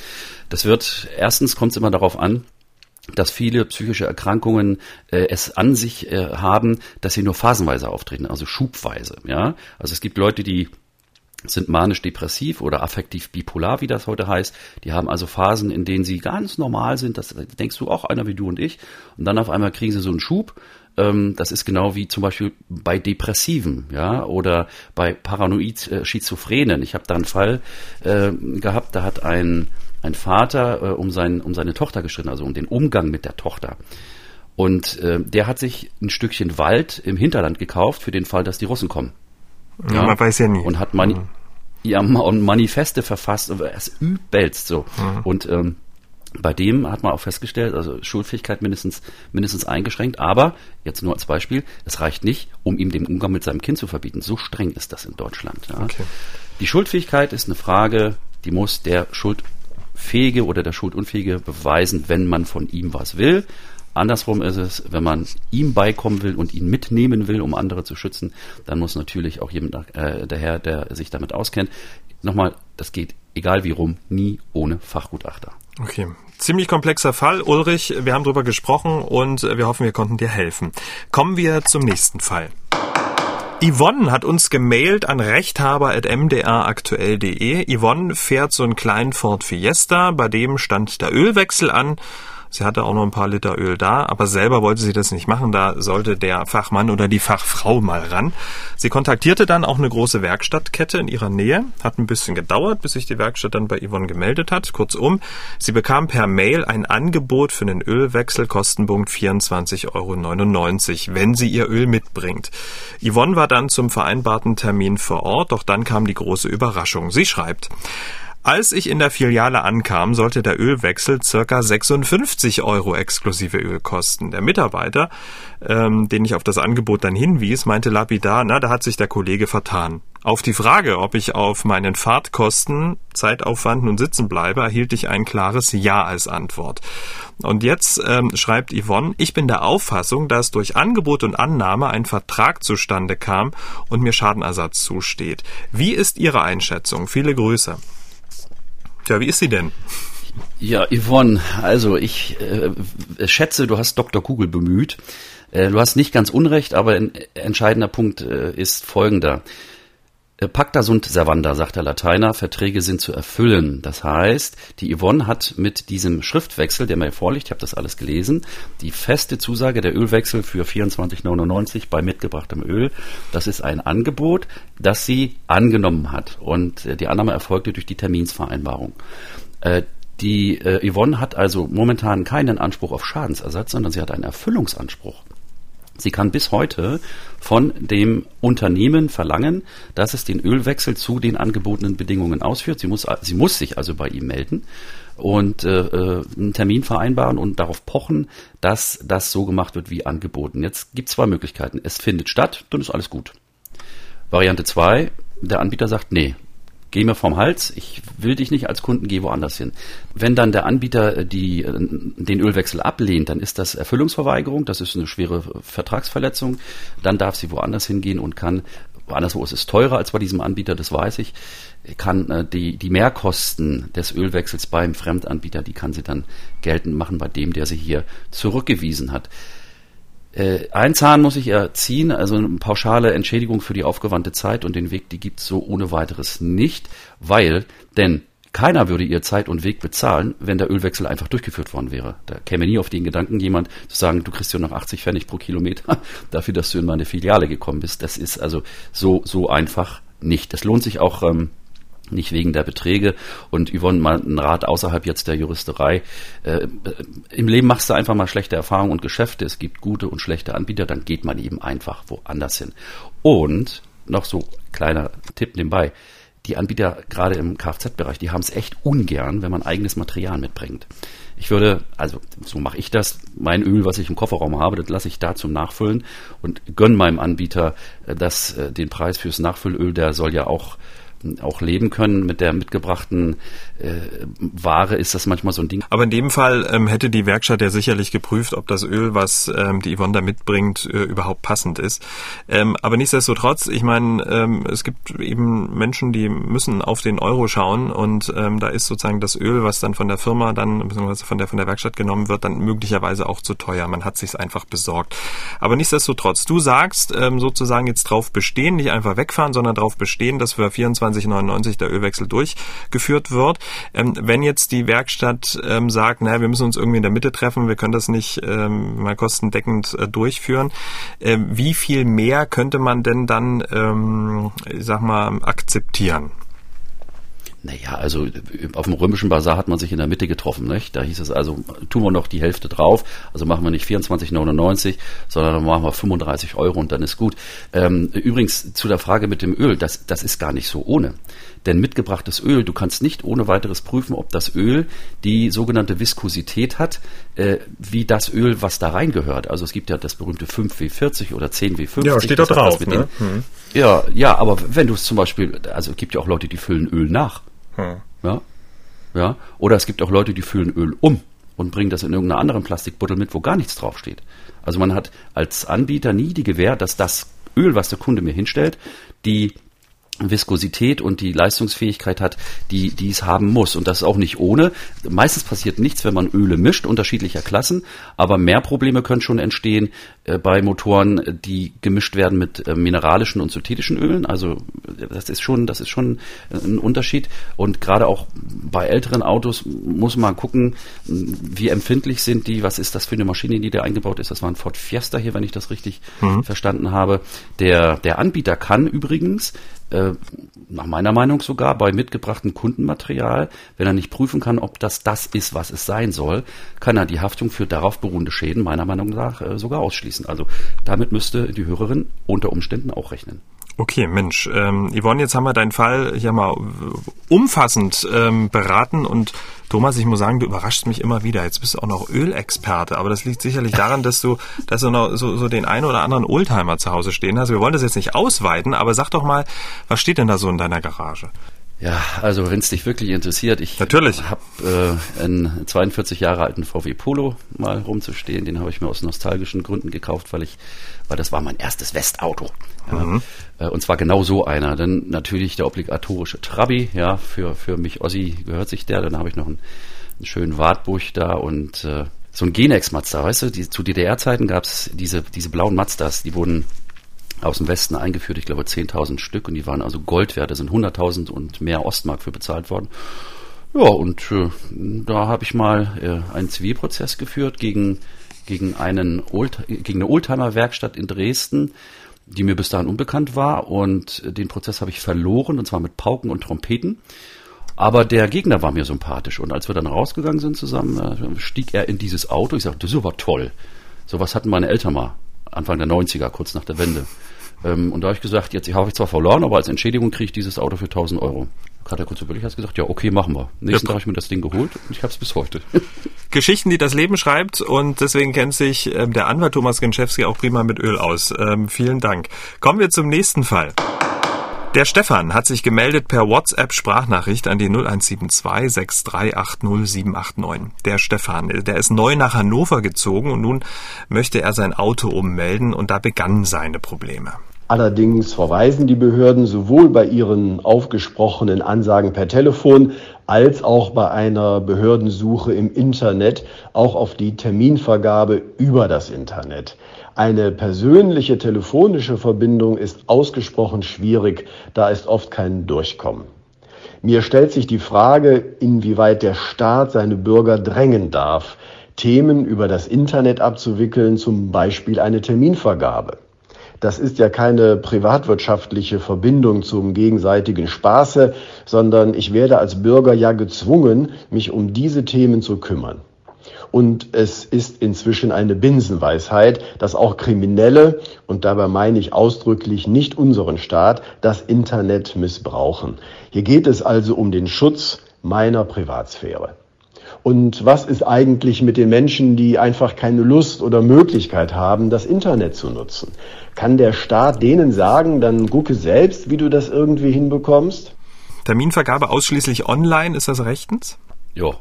Das wird, erstens kommt es immer darauf an, dass viele psychische Erkrankungen äh, es an sich äh, haben, dass sie nur phasenweise auftreten, also schubweise. Ja, also es gibt Leute, die sind manisch-depressiv oder affektiv bipolar, wie das heute heißt. Die haben also Phasen, in denen sie ganz normal sind. Das denkst du auch einer wie du und ich. Und dann auf einmal kriegen sie so einen Schub. Ähm, das ist genau wie zum Beispiel bei Depressiven, ja, oder bei Paranoid-Schizophrenen. Ich habe da einen Fall äh, gehabt, da hat ein ein Vater äh, um, sein, um seine Tochter gestritten, also um den Umgang mit der Tochter. Und äh, der hat sich ein Stückchen Wald im Hinterland gekauft für den Fall, dass die Russen kommen. Ja, man weiß ja nie. Und hat Mani mhm. ja, und Manifeste verfasst, es übelst so. Mhm. Und ähm, bei dem hat man auch festgestellt, also Schulfähigkeit mindestens, mindestens eingeschränkt, aber jetzt nur als Beispiel, es reicht nicht, um ihm den Umgang mit seinem Kind zu verbieten. So streng ist das in Deutschland. Ja. Okay. Die Schuldfähigkeit ist eine Frage, die muss der Schuld Fähige oder der Schuldunfähige beweisen, wenn man von ihm was will. Andersrum ist es, wenn man ihm beikommen will und ihn mitnehmen will, um andere zu schützen, dann muss natürlich auch jemand äh, daher, der sich damit auskennt. Nochmal, das geht egal wie rum, nie ohne Fachgutachter. Okay. Ziemlich komplexer Fall. Ulrich, wir haben drüber gesprochen und wir hoffen, wir konnten dir helfen. Kommen wir zum nächsten Fall. Yvonne hat uns gemailt an rechthaber.mdraktuell.de. Yvonne fährt so einen kleinen Ford Fiesta, bei dem stand der Ölwechsel an Sie hatte auch noch ein paar Liter Öl da, aber selber wollte sie das nicht machen. Da sollte der Fachmann oder die Fachfrau mal ran. Sie kontaktierte dann auch eine große Werkstattkette in ihrer Nähe. Hat ein bisschen gedauert, bis sich die Werkstatt dann bei Yvonne gemeldet hat. Kurzum, sie bekam per Mail ein Angebot für einen Ölwechsel, Kostenpunkt 24,99 Euro, wenn sie ihr Öl mitbringt. Yvonne war dann zum vereinbarten Termin vor Ort, doch dann kam die große Überraschung. Sie schreibt, als ich in der Filiale ankam, sollte der Ölwechsel circa 56 Euro exklusive Öl kosten. Der Mitarbeiter, ähm, den ich auf das Angebot dann hinwies, meinte lapidar, na, da hat sich der Kollege vertan. Auf die Frage, ob ich auf meinen Fahrtkosten, Zeitaufwand und Sitzen bleibe, erhielt ich ein klares Ja als Antwort. Und jetzt ähm, schreibt Yvonne, ich bin der Auffassung, dass durch Angebot und Annahme ein Vertrag zustande kam und mir Schadenersatz zusteht. Wie ist Ihre Einschätzung? Viele Grüße. Tja, wie ist sie denn? Ja, Yvonne, also ich äh, schätze, du hast Dr. Kugel bemüht. Äh, du hast nicht ganz unrecht, aber ein entscheidender Punkt äh, ist folgender. Äh, Pacta sunt servanda, sagt der Lateiner, Verträge sind zu erfüllen. Das heißt, die Yvonne hat mit diesem Schriftwechsel, der mir vorliegt, ich habe das alles gelesen, die feste Zusage der Ölwechsel für 24,99 bei mitgebrachtem Öl. Das ist ein Angebot, das sie angenommen hat. Und äh, die Annahme erfolgte durch die Terminsvereinbarung. Äh, die Yvonne hat also momentan keinen Anspruch auf Schadensersatz, sondern sie hat einen Erfüllungsanspruch. Sie kann bis heute von dem Unternehmen verlangen, dass es den Ölwechsel zu den angebotenen Bedingungen ausführt. Sie muss, sie muss sich also bei ihm melden und äh, äh, einen Termin vereinbaren und darauf pochen, dass das so gemacht wird wie angeboten. Jetzt gibt es zwei Möglichkeiten. Es findet statt, dann ist alles gut. Variante zwei: der Anbieter sagt, nee, geh mir vom Hals, ich will dich nicht als Kunden, geh woanders hin. Wenn dann der Anbieter äh, die, äh, den Ölwechsel ablehnt, dann ist das Erfüllungsverweigerung, das ist eine schwere Vertragsverletzung, dann darf sie woanders hingehen und kann woanders, ist es teurer als bei diesem Anbieter, das weiß ich, kann äh, die, die Mehrkosten des Ölwechsels beim Fremdanbieter, die kann sie dann geltend machen bei dem, der sie hier zurückgewiesen hat. Äh, ein Zahn muss ich erziehen, also eine pauschale Entschädigung für die aufgewandte Zeit und den Weg, die gibt es so ohne weiteres nicht, weil, denn Keiner würde ihr Zeit und Weg bezahlen, wenn der Ölwechsel einfach durchgeführt worden wäre. Da käme nie auf den Gedanken jemand zu sagen, du kriegst ja noch 80 Pfennig pro Kilometer dafür, dass du in meine Filiale gekommen bist. Das ist also so, so einfach nicht. Das lohnt sich auch ähm, nicht wegen der Beträge. Und Yvonne, mal ein Rat außerhalb jetzt der Juristerei. Äh, Im Leben machst du einfach mal schlechte Erfahrungen und Geschäfte. Es gibt gute und schlechte Anbieter, dann geht man eben einfach woanders hin. Und noch so kleiner Tipp nebenbei die Anbieter gerade im Kfz-Bereich, die haben es echt ungern, wenn man eigenes Material mitbringt. Ich würde, also so mache ich das, mein Öl, was ich im Kofferraum habe, das lasse ich da zum Nachfüllen und gönne meinem Anbieter äh, das, äh, den Preis fürs Nachfüllöl, der soll ja auch auch leben können mit der mitgebrachten äh, Ware, ist das manchmal so ein Ding. Aber in dem Fall ähm, hätte die Werkstatt ja sicherlich geprüft, ob das Öl, was ähm, die Yvonne da mitbringt, äh, überhaupt passend ist. Ähm, aber nichtsdestotrotz, ich meine, ähm, es gibt eben Menschen, die müssen auf den Euro schauen und ähm, da ist sozusagen das Öl, was dann von der Firma dann, beziehungsweise von der, von der Werkstatt genommen wird, dann möglicherweise auch zu teuer. Man hat sich einfach besorgt. Aber nichtsdestotrotz, du sagst ähm, sozusagen jetzt drauf bestehen, nicht einfach wegfahren, sondern drauf bestehen, dass wir 24 2099 der Ölwechsel durchgeführt wird. Ähm, wenn jetzt die Werkstatt ähm, sagt, naja, wir müssen uns irgendwie in der Mitte treffen, wir können das nicht ähm, mal kostendeckend äh, durchführen, äh, wie viel mehr könnte man denn dann, ähm, ich sag mal, akzeptieren? Naja, also auf dem römischen Bazar hat man sich in der Mitte getroffen, nicht? Da hieß es also, tun wir noch die Hälfte drauf, also machen wir nicht 24,99, sondern dann machen wir 35 Euro und dann ist gut. Ähm, übrigens zu der Frage mit dem Öl, das, das ist gar nicht so ohne. Denn mitgebrachtes Öl, du kannst nicht ohne weiteres prüfen, ob das Öl die sogenannte Viskosität hat, äh, wie das Öl, was da reingehört. Also es gibt ja das berühmte 5W40 oder 10W50. Ja, steht da drauf. Ne? Hm. Ja, ja, aber wenn du es zum Beispiel, also es gibt ja auch Leute, die füllen Öl nach. Hm. Ja, ja. Oder es gibt auch Leute, die füllen Öl um und bringen das in irgendeiner anderen Plastikbuddel mit, wo gar nichts draufsteht. Also man hat als Anbieter nie die Gewähr, dass das Öl, was der Kunde mir hinstellt, die Viskosität und die Leistungsfähigkeit hat, die, die es haben muss. Und das ist auch nicht ohne. Meistens passiert nichts, wenn man Öle mischt, unterschiedlicher Klassen, aber mehr Probleme können schon entstehen äh, bei Motoren, die gemischt werden mit äh, mineralischen und synthetischen Ölen. Also das ist schon, das ist schon ein Unterschied. Und gerade auch bei älteren Autos muss man gucken, wie empfindlich sind die, was ist das für eine Maschine, die da eingebaut ist. Das war ein Ford Fiesta hier, wenn ich das richtig mhm. verstanden habe. Der, der Anbieter kann übrigens äh, nach meiner Meinung sogar bei mitgebrachtem Kundenmaterial, wenn er nicht prüfen kann, ob das das ist, was es sein soll, kann er die Haftung für darauf beruhende Schäden meiner Meinung nach äh, sogar ausschließen. Also damit müsste die Hörerin unter Umständen auch rechnen. Okay, Mensch, ähm, Yvonne, jetzt haben wir deinen Fall hier mal umfassend ähm, beraten und Thomas, ich muss sagen, du überraschst mich immer wieder. Jetzt bist du auch noch Ölexperte, aber das liegt sicherlich daran, dass du, dass du noch so, so den einen oder anderen Oldtimer zu Hause stehen hast. Wir wollen das jetzt nicht ausweiten, aber sag doch mal, was steht denn da so in deiner Garage? Ja, also wenn es dich wirklich interessiert, ich habe äh, einen 42 Jahre alten VW Polo mal rumzustehen. Den habe ich mir aus nostalgischen Gründen gekauft, weil ich, weil das war mein erstes Westauto. Ja. Mhm. Äh, und zwar genau so einer. Dann natürlich der obligatorische Trabi, ja, für, für mich Ossi gehört sich der. Dann habe ich noch einen, einen schönen Wartburg da und äh, so ein Genex Mazda, weißt du, die, zu DDR-Zeiten gab es diese, diese blauen Mazdas, die wurden aus dem Westen eingeführt, ich glaube 10.000 Stück und die waren also Gold wert, da sind 100.000 und mehr Ostmark für bezahlt worden. Ja, und äh, da habe ich mal äh, einen Zivilprozess geführt gegen, gegen, einen Old, gegen eine Oldtimer-Werkstatt in Dresden, die mir bis dahin unbekannt war und den Prozess habe ich verloren und zwar mit Pauken und Trompeten. Aber der Gegner war mir sympathisch und als wir dann rausgegangen sind zusammen, äh, stieg er in dieses Auto. Ich sagte, das aber toll. Sowas hatten meine Eltern mal Anfang der 90er, kurz nach der Wende. Ähm, und da habe ich gesagt, jetzt habe ich zwar verloren, aber als Entschädigung kriege ich dieses Auto für 1000 Euro. Hat er kurz überlegt, hat gesagt, ja, okay, machen wir. Nächsten ja. Tag habe ich mir das Ding geholt und ich habe es bis heute. Geschichten, die das Leben schreibt und deswegen kennt sich ähm, der Anwalt Thomas Genschewski auch prima mit Öl aus. Ähm, vielen Dank. Kommen wir zum nächsten Fall. Der Stefan hat sich gemeldet per WhatsApp-Sprachnachricht an die 0172 6380 789. Der Stefan, der ist neu nach Hannover gezogen und nun möchte er sein Auto ummelden und da begannen seine Probleme. Allerdings verweisen die Behörden sowohl bei ihren aufgesprochenen Ansagen per Telefon als auch bei einer Behördensuche im Internet auch auf die Terminvergabe über das Internet. Eine persönliche telefonische Verbindung ist ausgesprochen schwierig, da ist oft kein Durchkommen. Mir stellt sich die Frage, inwieweit der Staat seine Bürger drängen darf, Themen über das Internet abzuwickeln, zum Beispiel eine Terminvergabe. Das ist ja keine privatwirtschaftliche Verbindung zum gegenseitigen Spaße, sondern ich werde als Bürger ja gezwungen, mich um diese Themen zu kümmern. Und es ist inzwischen eine Binsenweisheit, dass auch Kriminelle, und dabei meine ich ausdrücklich nicht unseren Staat, das Internet missbrauchen. Hier geht es also um den Schutz meiner Privatsphäre. Und was ist eigentlich mit den Menschen, die einfach keine Lust oder Möglichkeit haben, das Internet zu nutzen? Kann der Staat denen sagen, dann gucke selbst, wie du das irgendwie hinbekommst? Terminvergabe ausschließlich online, ist das rechtens? Ja,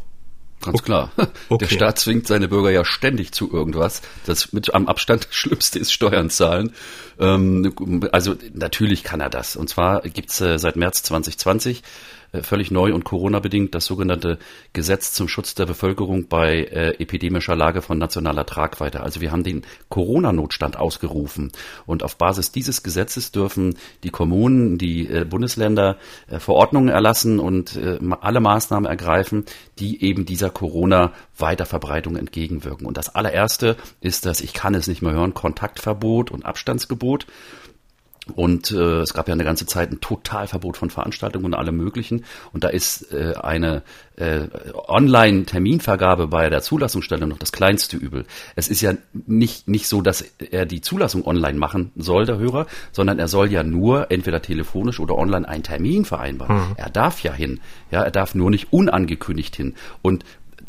Ganz okay. klar. Okay. Der Staat zwingt seine Bürger ja ständig zu irgendwas. Das mit am Abstand Schlimmste ist Steuern zahlen. Ähm, also natürlich kann er das. Und zwar gibt's äh, seit März 2020 äh, völlig neu und Corona-bedingt das sogenannte Gesetz zum Schutz der Bevölkerung bei äh, epidemischer Lage von nationaler Tragweite. Also wir haben den Corona-Notstand ausgerufen und auf Basis dieses Gesetzes dürfen die Kommunen, die äh, Bundesländer äh, Verordnungen erlassen und äh, alle Maßnahmen ergreifen, die eben dieser Corona-Weiterverbreitung entgegenwirken. Und das allererste ist das, ich kann es nicht mehr hören, Kontaktverbot und Abstandsgebot. Und äh, es gab ja eine ganze Zeit ein Totalverbot von Veranstaltungen und allem Möglichen. Und da ist äh, eine äh, Online-Terminvergabe bei der Zulassungsstelle noch das kleinste Übel. Es ist ja nicht, nicht so, dass er die Zulassung online machen soll, der Hörer, sondern er soll ja nur entweder telefonisch oder online einen Termin vereinbaren. Mhm. Er darf ja hin. Ja, er darf nur nicht unangekündigt hin. Und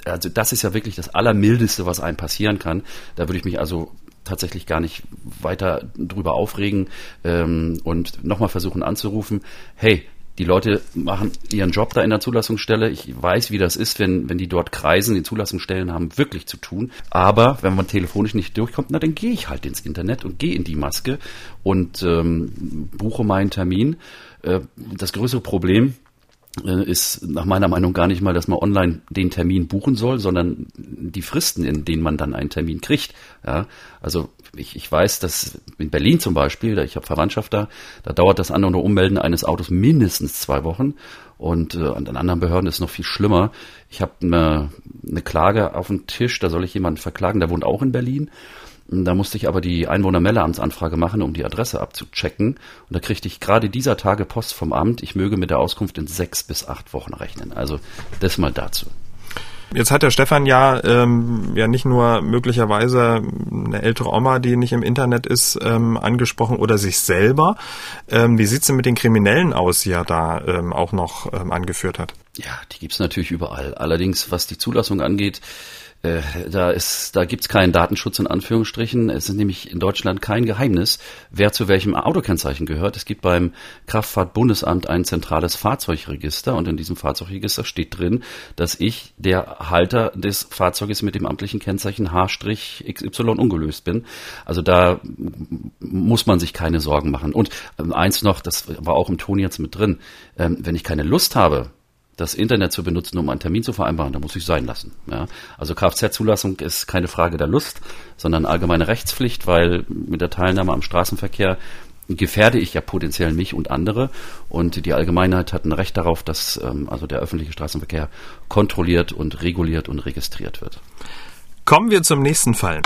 also das ist ja wirklich das Allermildeste, was einem passieren kann. Da würde ich mich also tatsächlich gar nicht weiter drüber aufregen ähm, und nochmal versuchen anzurufen, hey, die Leute machen ihren Job da in der Zulassungsstelle. Ich weiß, wie das ist, wenn, wenn die dort kreisen. Die Zulassungsstellen haben wirklich zu tun. Aber wenn man telefonisch nicht durchkommt, na dann gehe ich halt ins Internet und gehe in die Maske und ähm, buche meinen Termin. Äh, das größere Problem ist nach meiner Meinung gar nicht mal, dass man online den Termin buchen soll, sondern die Fristen, in denen man dann einen Termin kriegt. Ja, also ich, ich weiß, dass in Berlin zum Beispiel, ich habe Verwandtschaft da, da dauert das An- und Ummelden eines Autos mindestens zwei Wochen und äh, an anderen Behörden ist es noch viel schlimmer. Ich habe eine, eine Klage auf dem Tisch, da soll ich jemanden verklagen, der wohnt auch in Berlin da musste ich aber die Einwohnermeldeamtsanfrage machen, um die Adresse abzuchecken. Und da kriegte ich gerade dieser Tage Post vom Amt. Ich möge mit der Auskunft in sechs bis acht Wochen rechnen. Also das mal dazu. Jetzt hat der Stefan ja ähm, ja nicht nur möglicherweise eine ältere Oma, die nicht im Internet ist, ähm, angesprochen oder sich selber. Ähm, wie sieht's denn mit den Kriminellen aus, die er da ähm, auch noch ähm, angeführt hat? Ja, die gibt's natürlich überall. Allerdings, was die Zulassung angeht, äh, da ist, da gibt's keinen Datenschutz in Anführungsstrichen. Es ist nämlich in Deutschland kein Geheimnis, wer zu welchem Autokennzeichen gehört. Es gibt beim Kraftfahrtbundesamt ein zentrales Fahrzeugregister und in diesem Fahrzeugregister steht drin, dass ich der Halter des Fahrzeuges mit dem amtlichen Kennzeichen H-XY ungelöst bin. Also da muss man sich keine Sorgen machen. Und ähm, eins noch, das war auch im Ton jetzt mit drin, ähm, wenn ich keine Lust habe, das Internet zu benutzen, um einen Termin zu vereinbaren, da muss ich sein lassen. Ja. Also Kfz-Zulassung ist keine Frage der Lust, sondern allgemeine Rechtspflicht, weil mit der Teilnahme am Straßenverkehr gefährde ich ja potenziell mich und andere. Und die Allgemeinheit hat ein Recht darauf, dass ähm, also der öffentliche Straßenverkehr kontrolliert und reguliert und registriert wird. Kommen wir zum nächsten Fall.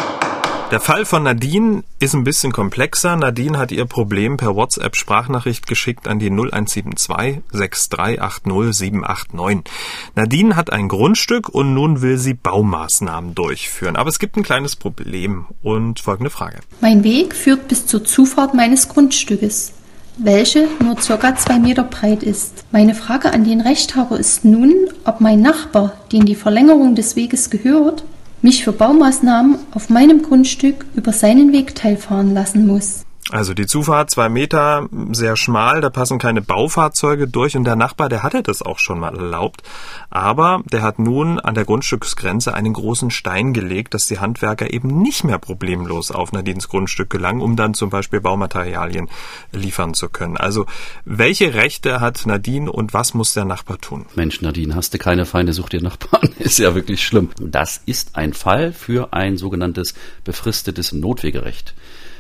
Der Fall von Nadine ist ein bisschen komplexer. Nadine hat ihr Problem per WhatsApp Sprachnachricht geschickt an die 0172 6380 789. Nadine hat ein Grundstück und nun will sie Baumaßnahmen durchführen. Aber es gibt ein kleines Problem und folgende Frage. Mein Weg führt bis zur Zufahrt meines Grundstückes welche nur circa zwei Meter breit ist. Meine Frage an den Rechthaber ist nun, ob mein Nachbar, den die Verlängerung des Weges gehört, mich für Baumaßnahmen auf meinem Grundstück über seinen Weg teilfahren lassen muss. Also die Zufahrt zwei Meter, sehr schmal, da passen keine Baufahrzeuge durch und der Nachbar, der hatte das auch schon mal erlaubt. Aber der hat nun an der Grundstücksgrenze einen großen Stein gelegt, dass die Handwerker eben nicht mehr problemlos auf Nadines Grundstück gelangen, um dann zum Beispiel Baumaterialien liefern zu können. Also welche Rechte hat Nadine und was muss der Nachbar tun? Mensch, Nadine, hast du keine Feinde, such dir Nachbarn. Ist ja wirklich schlimm. Das ist ein Fall für ein sogenanntes befristetes Notwegerecht.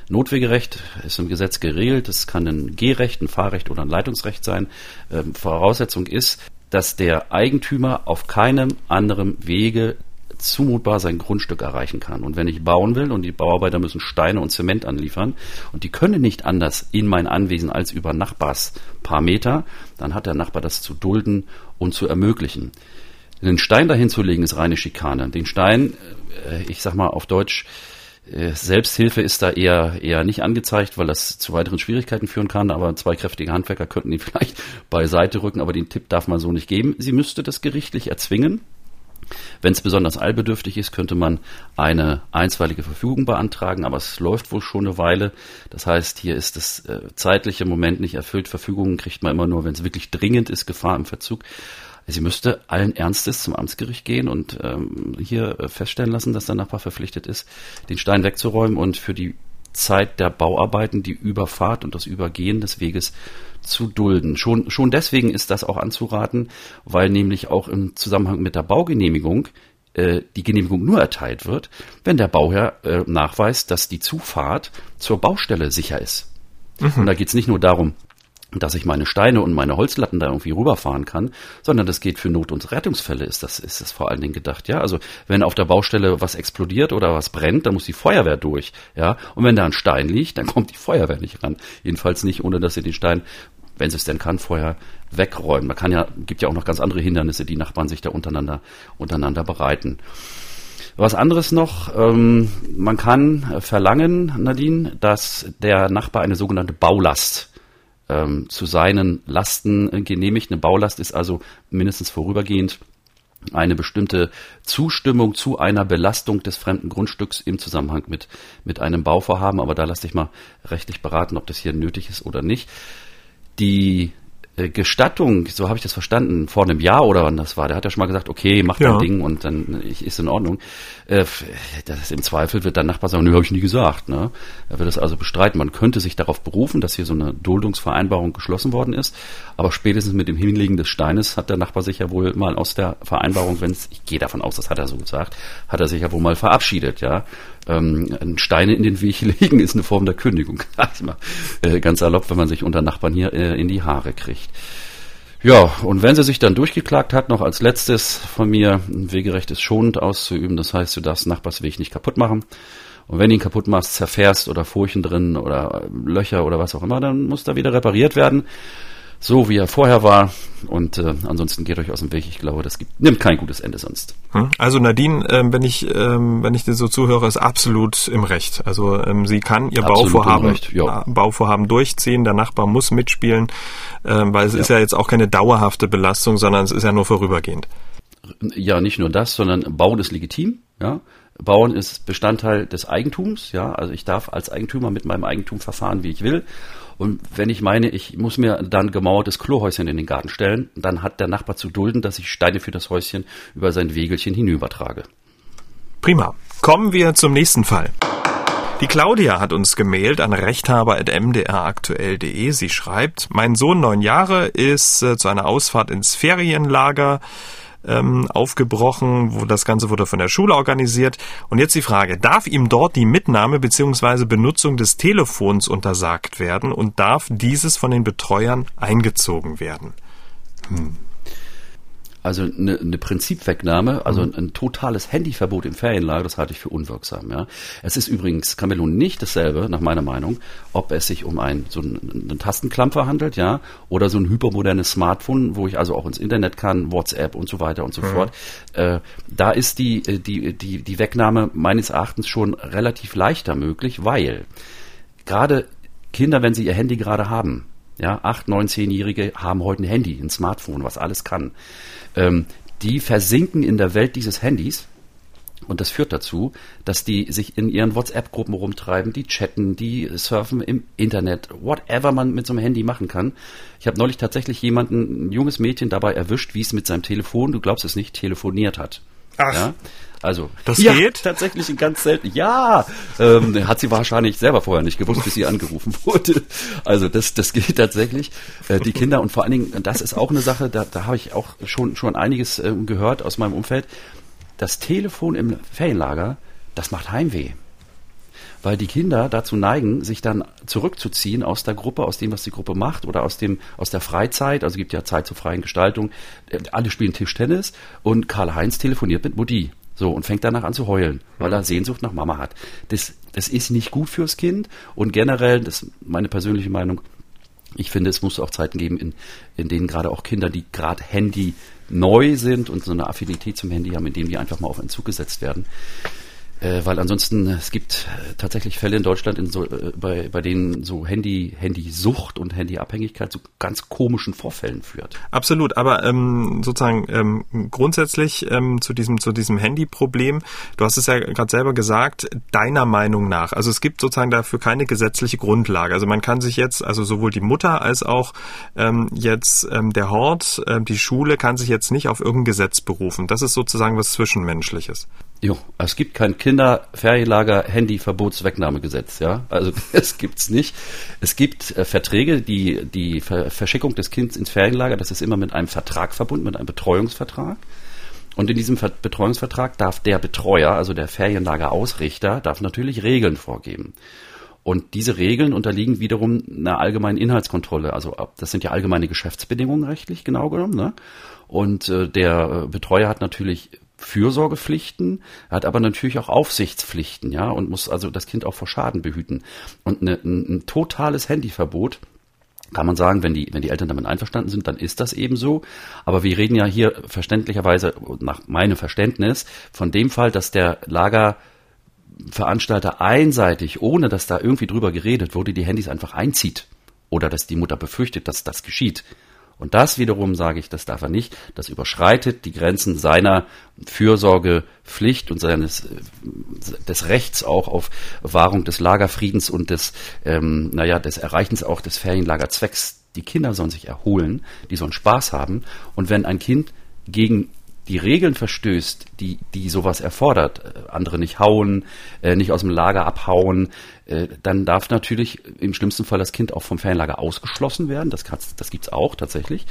Notwegerecht ist im Gesetz geregelt. Es kann ein Gehrecht, ein Fahrrecht oder ein Leitungsrecht sein. Ähm, Voraussetzung ist, dass der Eigentümer auf keinem anderen Wege zumutbar sein Grundstück erreichen kann. Und wenn ich bauen will und die Bauarbeiter müssen Steine und Zement anliefern und die können nicht anders in mein Anwesen als über Nachbars paar Meter, dann hat der Nachbar das zu dulden und zu ermöglichen. Den Stein dahin zu legen ist reine Schikane. Den Stein, äh, ich sag mal auf Deutsch, Selbsthilfe ist da eher, eher nicht angezeigt, weil das zu weiteren Schwierigkeiten führen kann. Aber zwei kräftige Handwerker könnten ihn vielleicht beiseite rücken, aber den Tipp darf man so nicht geben. Sie müsste das gerichtlich erzwingen. Wenn es besonders eilbedürftig ist, könnte man eine einstweilige Verfügung beantragen, aber es läuft wohl schon eine Weile. Das heißt, hier ist das äh, zeitliche Moment nicht erfüllt. Verfügungen kriegt man immer nur, wenn es wirklich dringend ist, Gefahr im Verzug. Sie müsste allen Ernstes zum Amtsgericht gehen und ähm, hier äh, feststellen lassen, dass der Nachbar verpflichtet ist, den Stein wegzuräumen und für die Zeit der Bauarbeiten die Überfahrt und das Übergehen des Weges zu dulden. Schon, schon deswegen ist das auch anzuraten, weil nämlich auch im Zusammenhang mit der Baugenehmigung äh, die Genehmigung nur erteilt wird, wenn der Bauherr äh, nachweist, dass die Zufahrt zur Baustelle sicher ist. Mhm. Und da geht es nicht nur darum, dass ich meine Steine und meine Holzlatten da irgendwie rüberfahren kann, sondern das geht für Not- und Rettungsfälle, ist das, ist das vor allen Dingen gedacht, ja. Also, wenn auf der Baustelle was explodiert oder was brennt, dann muss die Feuerwehr durch, ja. Und wenn da ein Stein liegt, dann kommt die Feuerwehr nicht ran. Jedenfalls nicht, ohne dass sie den Stein, wenn sie es denn kann, vorher wegräumen. Man kann ja, gibt ja auch noch ganz andere Hindernisse, die Nachbarn sich da untereinander, untereinander bereiten. Was anderes noch, ähm, man kann verlangen, Nadine, dass der Nachbar eine sogenannte Baulast ähm, zu seinen Lasten genehmigt. Eine Baulast ist also mindestens vorübergehend eine bestimmte Zustimmung zu einer Belastung des fremden Grundstücks im Zusammenhang mit, mit einem Bauvorhaben. Aber da lasse ich mal rechtlich beraten, ob das hier nötig ist oder nicht. Die Gestattung, so habe ich das verstanden, vor einem Jahr oder wann das war, der hat ja schon mal gesagt, okay, mach dein ja. Ding und dann ist in Ordnung. Äh, das im Zweifel wird der Nachbar sagen, nö, habe ich nie gesagt. Ne? Er wird das also bestreiten. Man könnte sich darauf berufen, dass hier so eine Duldungsvereinbarung geschlossen worden ist, aber spätestens mit dem Hinlegen des Steines hat der Nachbar sich ja wohl mal aus der Vereinbarung, wenn es, ich gehe davon aus, das hat er so gesagt, hat er sich ja wohl mal verabschiedet, ja. Ähm, Steine in den Weg legen ist eine Form der Kündigung. äh, ganz salopp, wenn man sich unter Nachbarn hier äh, in die Haare kriegt. Ja, und wenn sie sich dann durchgeklagt hat, noch als letztes von mir, ein Wegerecht ist schonend auszuüben. Das heißt, du darfst Nachbarsweg nicht kaputt machen. Und wenn du ihn kaputt machst, zerfährst oder Furchen drin oder Löcher oder was auch immer, dann muss da wieder repariert werden so, wie er vorher war. Und äh, ansonsten geht euch aus dem Weg. Ich glaube, das gibt, nimmt kein gutes Ende sonst. Hm? Also Nadine, ähm, wenn ich ähm, wenn ich dir so zuhöre, ist absolut im Recht. Also ähm, sie kann ihr Bauvorhaben ja. Bauvorhaben durchziehen. Der Nachbar muss mitspielen, ähm, weil es ja. ist ja jetzt auch keine dauerhafte Belastung, sondern es ist ja nur vorübergehend. Ja, nicht nur das, sondern Bauen ist legitim. Ja, Bauen ist Bestandteil des Eigentums. Ja, also ich darf als Eigentümer mit meinem Eigentum verfahren, wie ich will. Und wenn ich meine, ich muss mir dann gemauertes Klohäuschen in den Garten stellen, dann hat der Nachbar zu dulden, dass ich Steine für das Häuschen über sein Wegelchen hinübertrage. Prima. Kommen wir zum nächsten Fall. Die Claudia hat uns gemailt an rechthaber.mdraktuell.de. Sie schreibt, mein Sohn neun Jahre ist äh, zu einer Ausfahrt ins Ferienlager ähm, aufgebrochen, wo das Ganze wurde von der Schule organisiert. Und jetzt die Frage, darf ihm dort die Mitnahme bzw. Benutzung des Telefons untersagt werden und darf dieses von den Betreuern eingezogen werden? Hm. Also eine, eine Prinzipwegnahme, also ein, mhm. ein, totales Handyverbot im Ferienlager, das halte ich für unwirksam. Ja. Es ist übrigens, Camillo, nicht dasselbe, nach meiner Meinung, ob es sich um ein, so einen, einen Tastenklampfer handelt, ja, oder so ein hypermodernes Smartphone, wo ich also auch ins Internet kann, WhatsApp und so weiter und so mhm. fort. Äh, da ist die, äh, die, die, die Wegnahme meines Erachtens schon relativ leichter möglich, weil gerade Kinder, wenn sie ihr Handy gerade haben, ja, acht, neun, zehnjährige haben heute ein Handy, ein Smartphone, was alles kann ähm, die versinken in der Welt dieses Handys. Und das führt dazu, dass die sich in ihren WhatsApp-Gruppen rumtreiben, die chatten, die surfen im Internet, whatever man mit so einem Handy machen kann. Ich habe neulich tatsächlich jemanden, ein junges Mädchen dabei erwischt, wie es mit seinem Telefon, du glaubst es nicht, telefoniert hat. Ach. Ja? Also das ja, geht tatsächlich ganz selten. Ja, ähm, hat sie wahrscheinlich selber vorher nicht gewusst, bis sie angerufen wurde. Also das, das geht tatsächlich. Äh, die Kinder und vor allen Dingen, das ist auch eine Sache. Da, da habe ich auch schon schon einiges äh, gehört aus meinem Umfeld. Das Telefon im Ferienlager, das macht Heimweh weil die Kinder dazu neigen, sich dann zurückzuziehen aus der Gruppe, aus dem, was die Gruppe macht oder aus dem, aus der Freizeit. Also gibt ja Zeit zur freien Gestaltung. Äh, alle spielen Tischtennis und Karl-Heinz telefoniert mit Mutti. So, und fängt danach an zu heulen, weil er Sehnsucht nach Mama hat. Das, das ist nicht gut fürs Kind und generell, das ist meine persönliche Meinung, ich finde, es muss auch Zeiten geben, in, in denen gerade auch Kinder, die gerade Handy neu sind und so eine Affinität zum Handy haben, in denen die einfach mal auf Entzug gesetzt werden, äh, weil ansonsten, es gibt äh, tatsächlich Fälle in Deutschland, in so, äh, bei, bei denen so Handy, Handysucht und Handyabhängigkeit zu ganz komischen Vorfällen führt. Absolut, aber ähm, sozusagen ähm, grundsätzlich ähm, zu diesem, zu diesem Handyproblem, du hast es ja gerade selber gesagt, deiner Meinung nach, also es gibt sozusagen dafür keine gesetzliche Grundlage. Also man kann sich jetzt, also sowohl die Mutter als auch ähm, jetzt ähm, der Hort, äh, die Schule kann sich jetzt nicht auf irgendein Gesetz berufen. Das ist sozusagen was Zwischenmenschliches. Jo, es gibt kein Kinderferienlager Handyverbotswegnahmegesetz, ja. Also es gibt's nicht. Es gibt äh, Verträge, die die Ver Verschickung des Kindes ins Ferienlager, das ist immer mit einem Vertrag verbunden, mit einem Betreuungsvertrag. Und in diesem Ver Betreuungsvertrag darf der Betreuer, also der Ferienlagerausrichter, darf natürlich Regeln vorgeben. Und diese Regeln unterliegen wiederum einer allgemeinen Inhaltskontrolle. Also das sind ja allgemeine Geschäftsbedingungen rechtlich genau genommen. Ne? Und äh, der äh, Betreuer hat natürlich Fürsorgepflichten, hat aber natürlich auch Aufsichtspflichten, ja, und muss also das Kind auch vor Schaden behüten. Und eine, ein, ein totales Handyverbot kann man sagen, wenn die, wenn die Eltern damit einverstanden sind, dann ist das eben so. Aber wir reden ja hier verständlicherweise, nach meinem Verständnis, von dem Fall, dass der Lagerveranstalter einseitig, ohne dass da irgendwie drüber geredet wurde, die Handys einfach einzieht. Oder dass die Mutter befürchtet, dass das geschieht. Und das wiederum sage ich, das darf er nicht. Das überschreitet die Grenzen seiner Fürsorgepflicht und seines des Rechts auch auf Wahrung des Lagerfriedens und des, ähm, naja, des Erreichens auch des Ferienlagerzwecks. Die Kinder sollen sich erholen, die sollen Spaß haben. Und wenn ein Kind gegen die Regeln verstößt, die, die sowas erfordert, äh, andere nicht hauen, äh, nicht aus dem Lager abhauen, äh, dann darf natürlich im schlimmsten Fall das Kind auch vom Ferienlager ausgeschlossen werden. Das, das gibt's auch tatsächlich.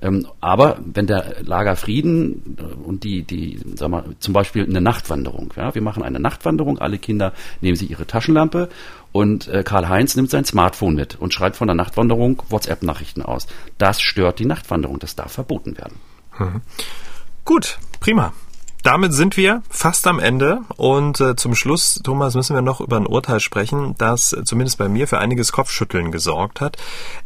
Ähm, aber wenn der Lagerfrieden und die, die, sag mal, zum Beispiel eine Nachtwanderung, ja, wir machen eine Nachtwanderung, alle Kinder nehmen sie ihre Taschenlampe und Karl-Heinz nimmt sein Smartphone mit und schreibt von der Nachtwanderung WhatsApp-Nachrichten aus. Das stört die Nachtwanderung, das darf verboten werden. Mhm. Gut, prima. Damit sind wir fast am Ende und äh, zum Schluss, Thomas, müssen wir noch über ein Urteil sprechen, das äh, zumindest bei mir für einiges Kopfschütteln gesorgt hat.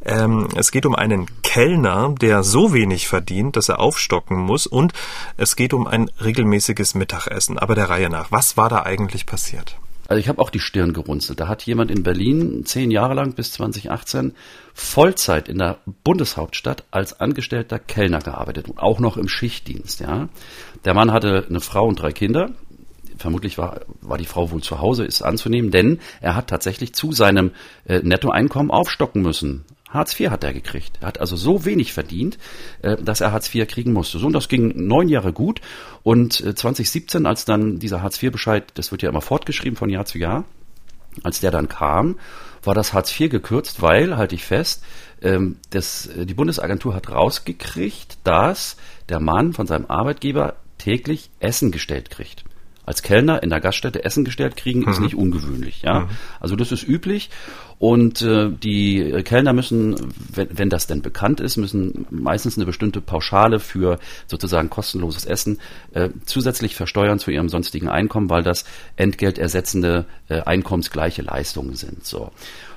Ähm, es geht um einen Kellner, der so wenig verdient, dass er aufstocken muss und es geht um ein regelmäßiges Mittagessen. Aber der Reihe nach, was war da eigentlich passiert? Also ich habe auch die Stirn gerunzelt. Da hat jemand in Berlin zehn Jahre lang bis 2018 Vollzeit in der Bundeshauptstadt als angestellter Kellner gearbeitet und auch noch im Schichtdienst. Ja, der Mann hatte eine Frau und drei Kinder. Vermutlich war, war die Frau wohl zu Hause, ist anzunehmen, denn er hat tatsächlich zu seinem äh, Nettoeinkommen aufstocken müssen. Hartz IV hat er gekriegt. Er hat also so wenig verdient, äh, dass er Hartz IV kriegen musste. So, und das ging neun Jahre gut. Und 2017, äh, als dann dieser Hartz IV-Bescheid, das wird ja immer fortgeschrieben von Jahr zu Jahr, als der dann kam, war das Hartz IV gekürzt, weil, halte ich fest, ähm, das, äh, die Bundesagentur hat rausgekriegt, dass der Mann von seinem Arbeitgeber täglich Essen gestellt kriegt als Kellner in der Gaststätte Essen gestellt kriegen, mhm. ist nicht ungewöhnlich. Ja, mhm. also das ist üblich. Und äh, die Kellner müssen, wenn, wenn das denn bekannt ist, müssen meistens eine bestimmte Pauschale für sozusagen kostenloses Essen äh, zusätzlich versteuern zu ihrem sonstigen Einkommen, weil das entgeltersetzende äh, einkommensgleiche Leistungen sind. So.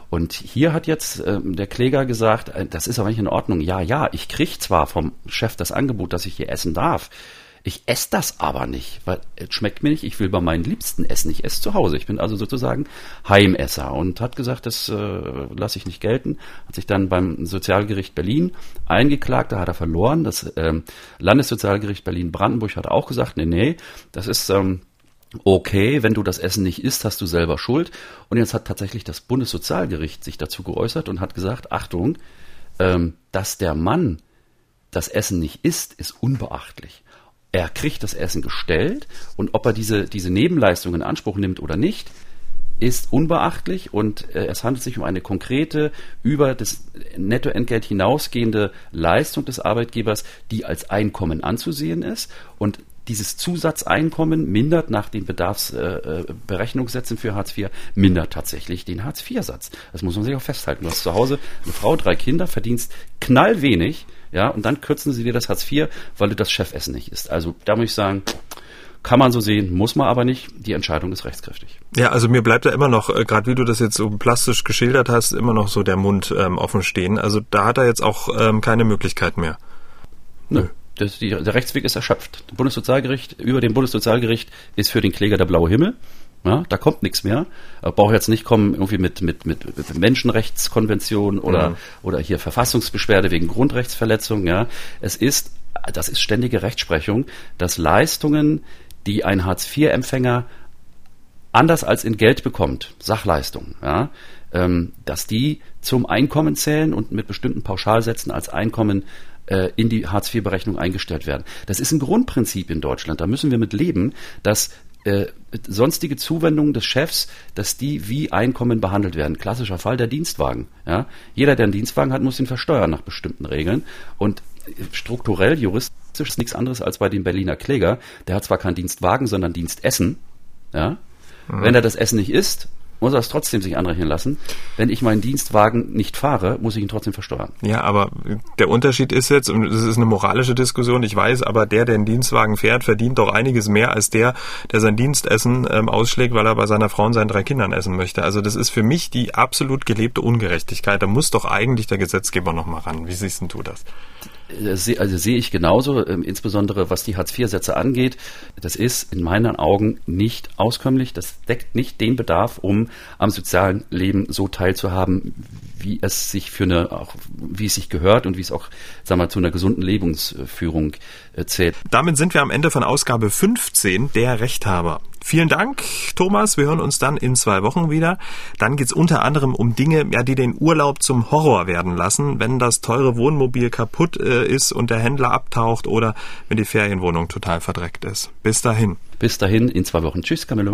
Und hier hat jetzt äh, der Kläger gesagt, äh, das ist aber nicht in Ordnung. Ja, ja, ich kriege zwar vom Chef das Angebot, dass ich hier essen darf. Ich esse das aber nicht, weil es schmeckt mir nicht. Ich will bei meinen Liebsten essen. Ich esse zu Hause. Ich bin also sozusagen Heimesser und hat gesagt, das äh, lasse ich nicht gelten. Hat sich dann beim Sozialgericht Berlin eingeklagt. Da hat er verloren. Das ähm, Landessozialgericht Berlin-Brandenburg hat auch gesagt, nee, nee, das ist ähm, okay, wenn du das Essen nicht isst, hast du selber Schuld. Und jetzt hat tatsächlich das Bundessozialgericht sich dazu geäußert und hat gesagt, Achtung, ähm, dass der Mann das Essen nicht isst, ist unbeachtlich er kriegt das Essen gestellt und ob er diese, diese Nebenleistung in Anspruch nimmt oder nicht, ist unbeachtlich und äh, es handelt sich um eine konkrete, über das Nettoentgelt hinausgehende Leistung des Arbeitgebers, die als Einkommen anzusehen ist. Und dieses Zusatzeinkommen mindert nach den Bedarfsberechnungssätzen äh, für Hartz IV, mindert tatsächlich den Hartz IV-Satz. Das muss man sich auch festhalten. Du hast zu Hause eine Frau, drei Kinder, verdienst knallwenig, ja, und dann kürzen sie dir das Hartz IV, weil du das Chefessen nicht isst. Also da muss ich sagen, kann man so sehen, muss man aber nicht. Die Entscheidung ist rechtskräftig. Ja, also mir bleibt da immer noch, äh, gerade wie du das jetzt so plastisch geschildert hast, immer noch so der Mund ähm, offen stehen. Also da hat er jetzt auch ähm, keine Möglichkeit mehr. Nö. Das, die, der Rechtsweg ist erschöpft. Bundessozialgericht, über dem Bundessozialgericht ist für den Kläger der blaue Himmel. Ja, da kommt nichts mehr. Braucht jetzt nicht kommen irgendwie mit, mit, mit, mit Menschenrechtskonvention oder, mhm. oder hier Verfassungsbeschwerde wegen Grundrechtsverletzung. Ja, es ist, das ist ständige Rechtsprechung, dass Leistungen, die ein Hartz-IV-Empfänger anders als in Geld bekommt, Sachleistungen, ja, ähm, dass die zum Einkommen zählen und mit bestimmten Pauschalsätzen als Einkommen äh, in die Hartz-IV-Berechnung eingestellt werden. Das ist ein Grundprinzip in Deutschland. Da müssen wir mit leben, dass äh, sonstige Zuwendungen des Chefs, dass die wie Einkommen behandelt werden. Klassischer Fall der Dienstwagen. Ja? Jeder, der einen Dienstwagen hat, muss ihn versteuern nach bestimmten Regeln. Und strukturell, juristisch ist nichts anderes als bei dem Berliner Kläger. Der hat zwar keinen Dienstwagen, sondern Dienstessen. Ja? Mhm. Wenn er das Essen nicht isst, muss er es trotzdem sich anrechnen lassen. Wenn ich meinen Dienstwagen nicht fahre, muss ich ihn trotzdem versteuern. Ja, aber der Unterschied ist jetzt, und das ist eine moralische Diskussion, ich weiß, aber der, der einen Dienstwagen fährt, verdient doch einiges mehr als der, der sein Dienstessen ähm, ausschlägt, weil er bei seiner Frau und seinen drei Kindern essen möchte. Also das ist für mich die absolut gelebte Ungerechtigkeit. Da muss doch eigentlich der Gesetzgeber noch mal ran. Wie siehst denn du das? also sehe ich genauso, ähm, insbesondere was die Hartz-IV-Sätze angeht. Das ist in meinen Augen nicht auskömmlich. Das deckt nicht den Bedarf, um am sozialen Leben so teilzuhaben, wie es sich für eine, auch wie es sich gehört und wie es auch, sagen wir, zu einer gesunden Lebensführung äh, zählt. Damit sind wir am Ende von Ausgabe 15 der Rechthaber. Vielen Dank, Thomas. Wir hören uns dann in zwei Wochen wieder. Dann geht's unter anderem um Dinge, ja, die den Urlaub zum Horror werden lassen, wenn das teure Wohnmobil kaputt äh, ist und der Händler abtaucht oder wenn die Ferienwohnung total verdreckt ist. Bis dahin. Bis dahin in zwei Wochen. Tschüss, Camillo.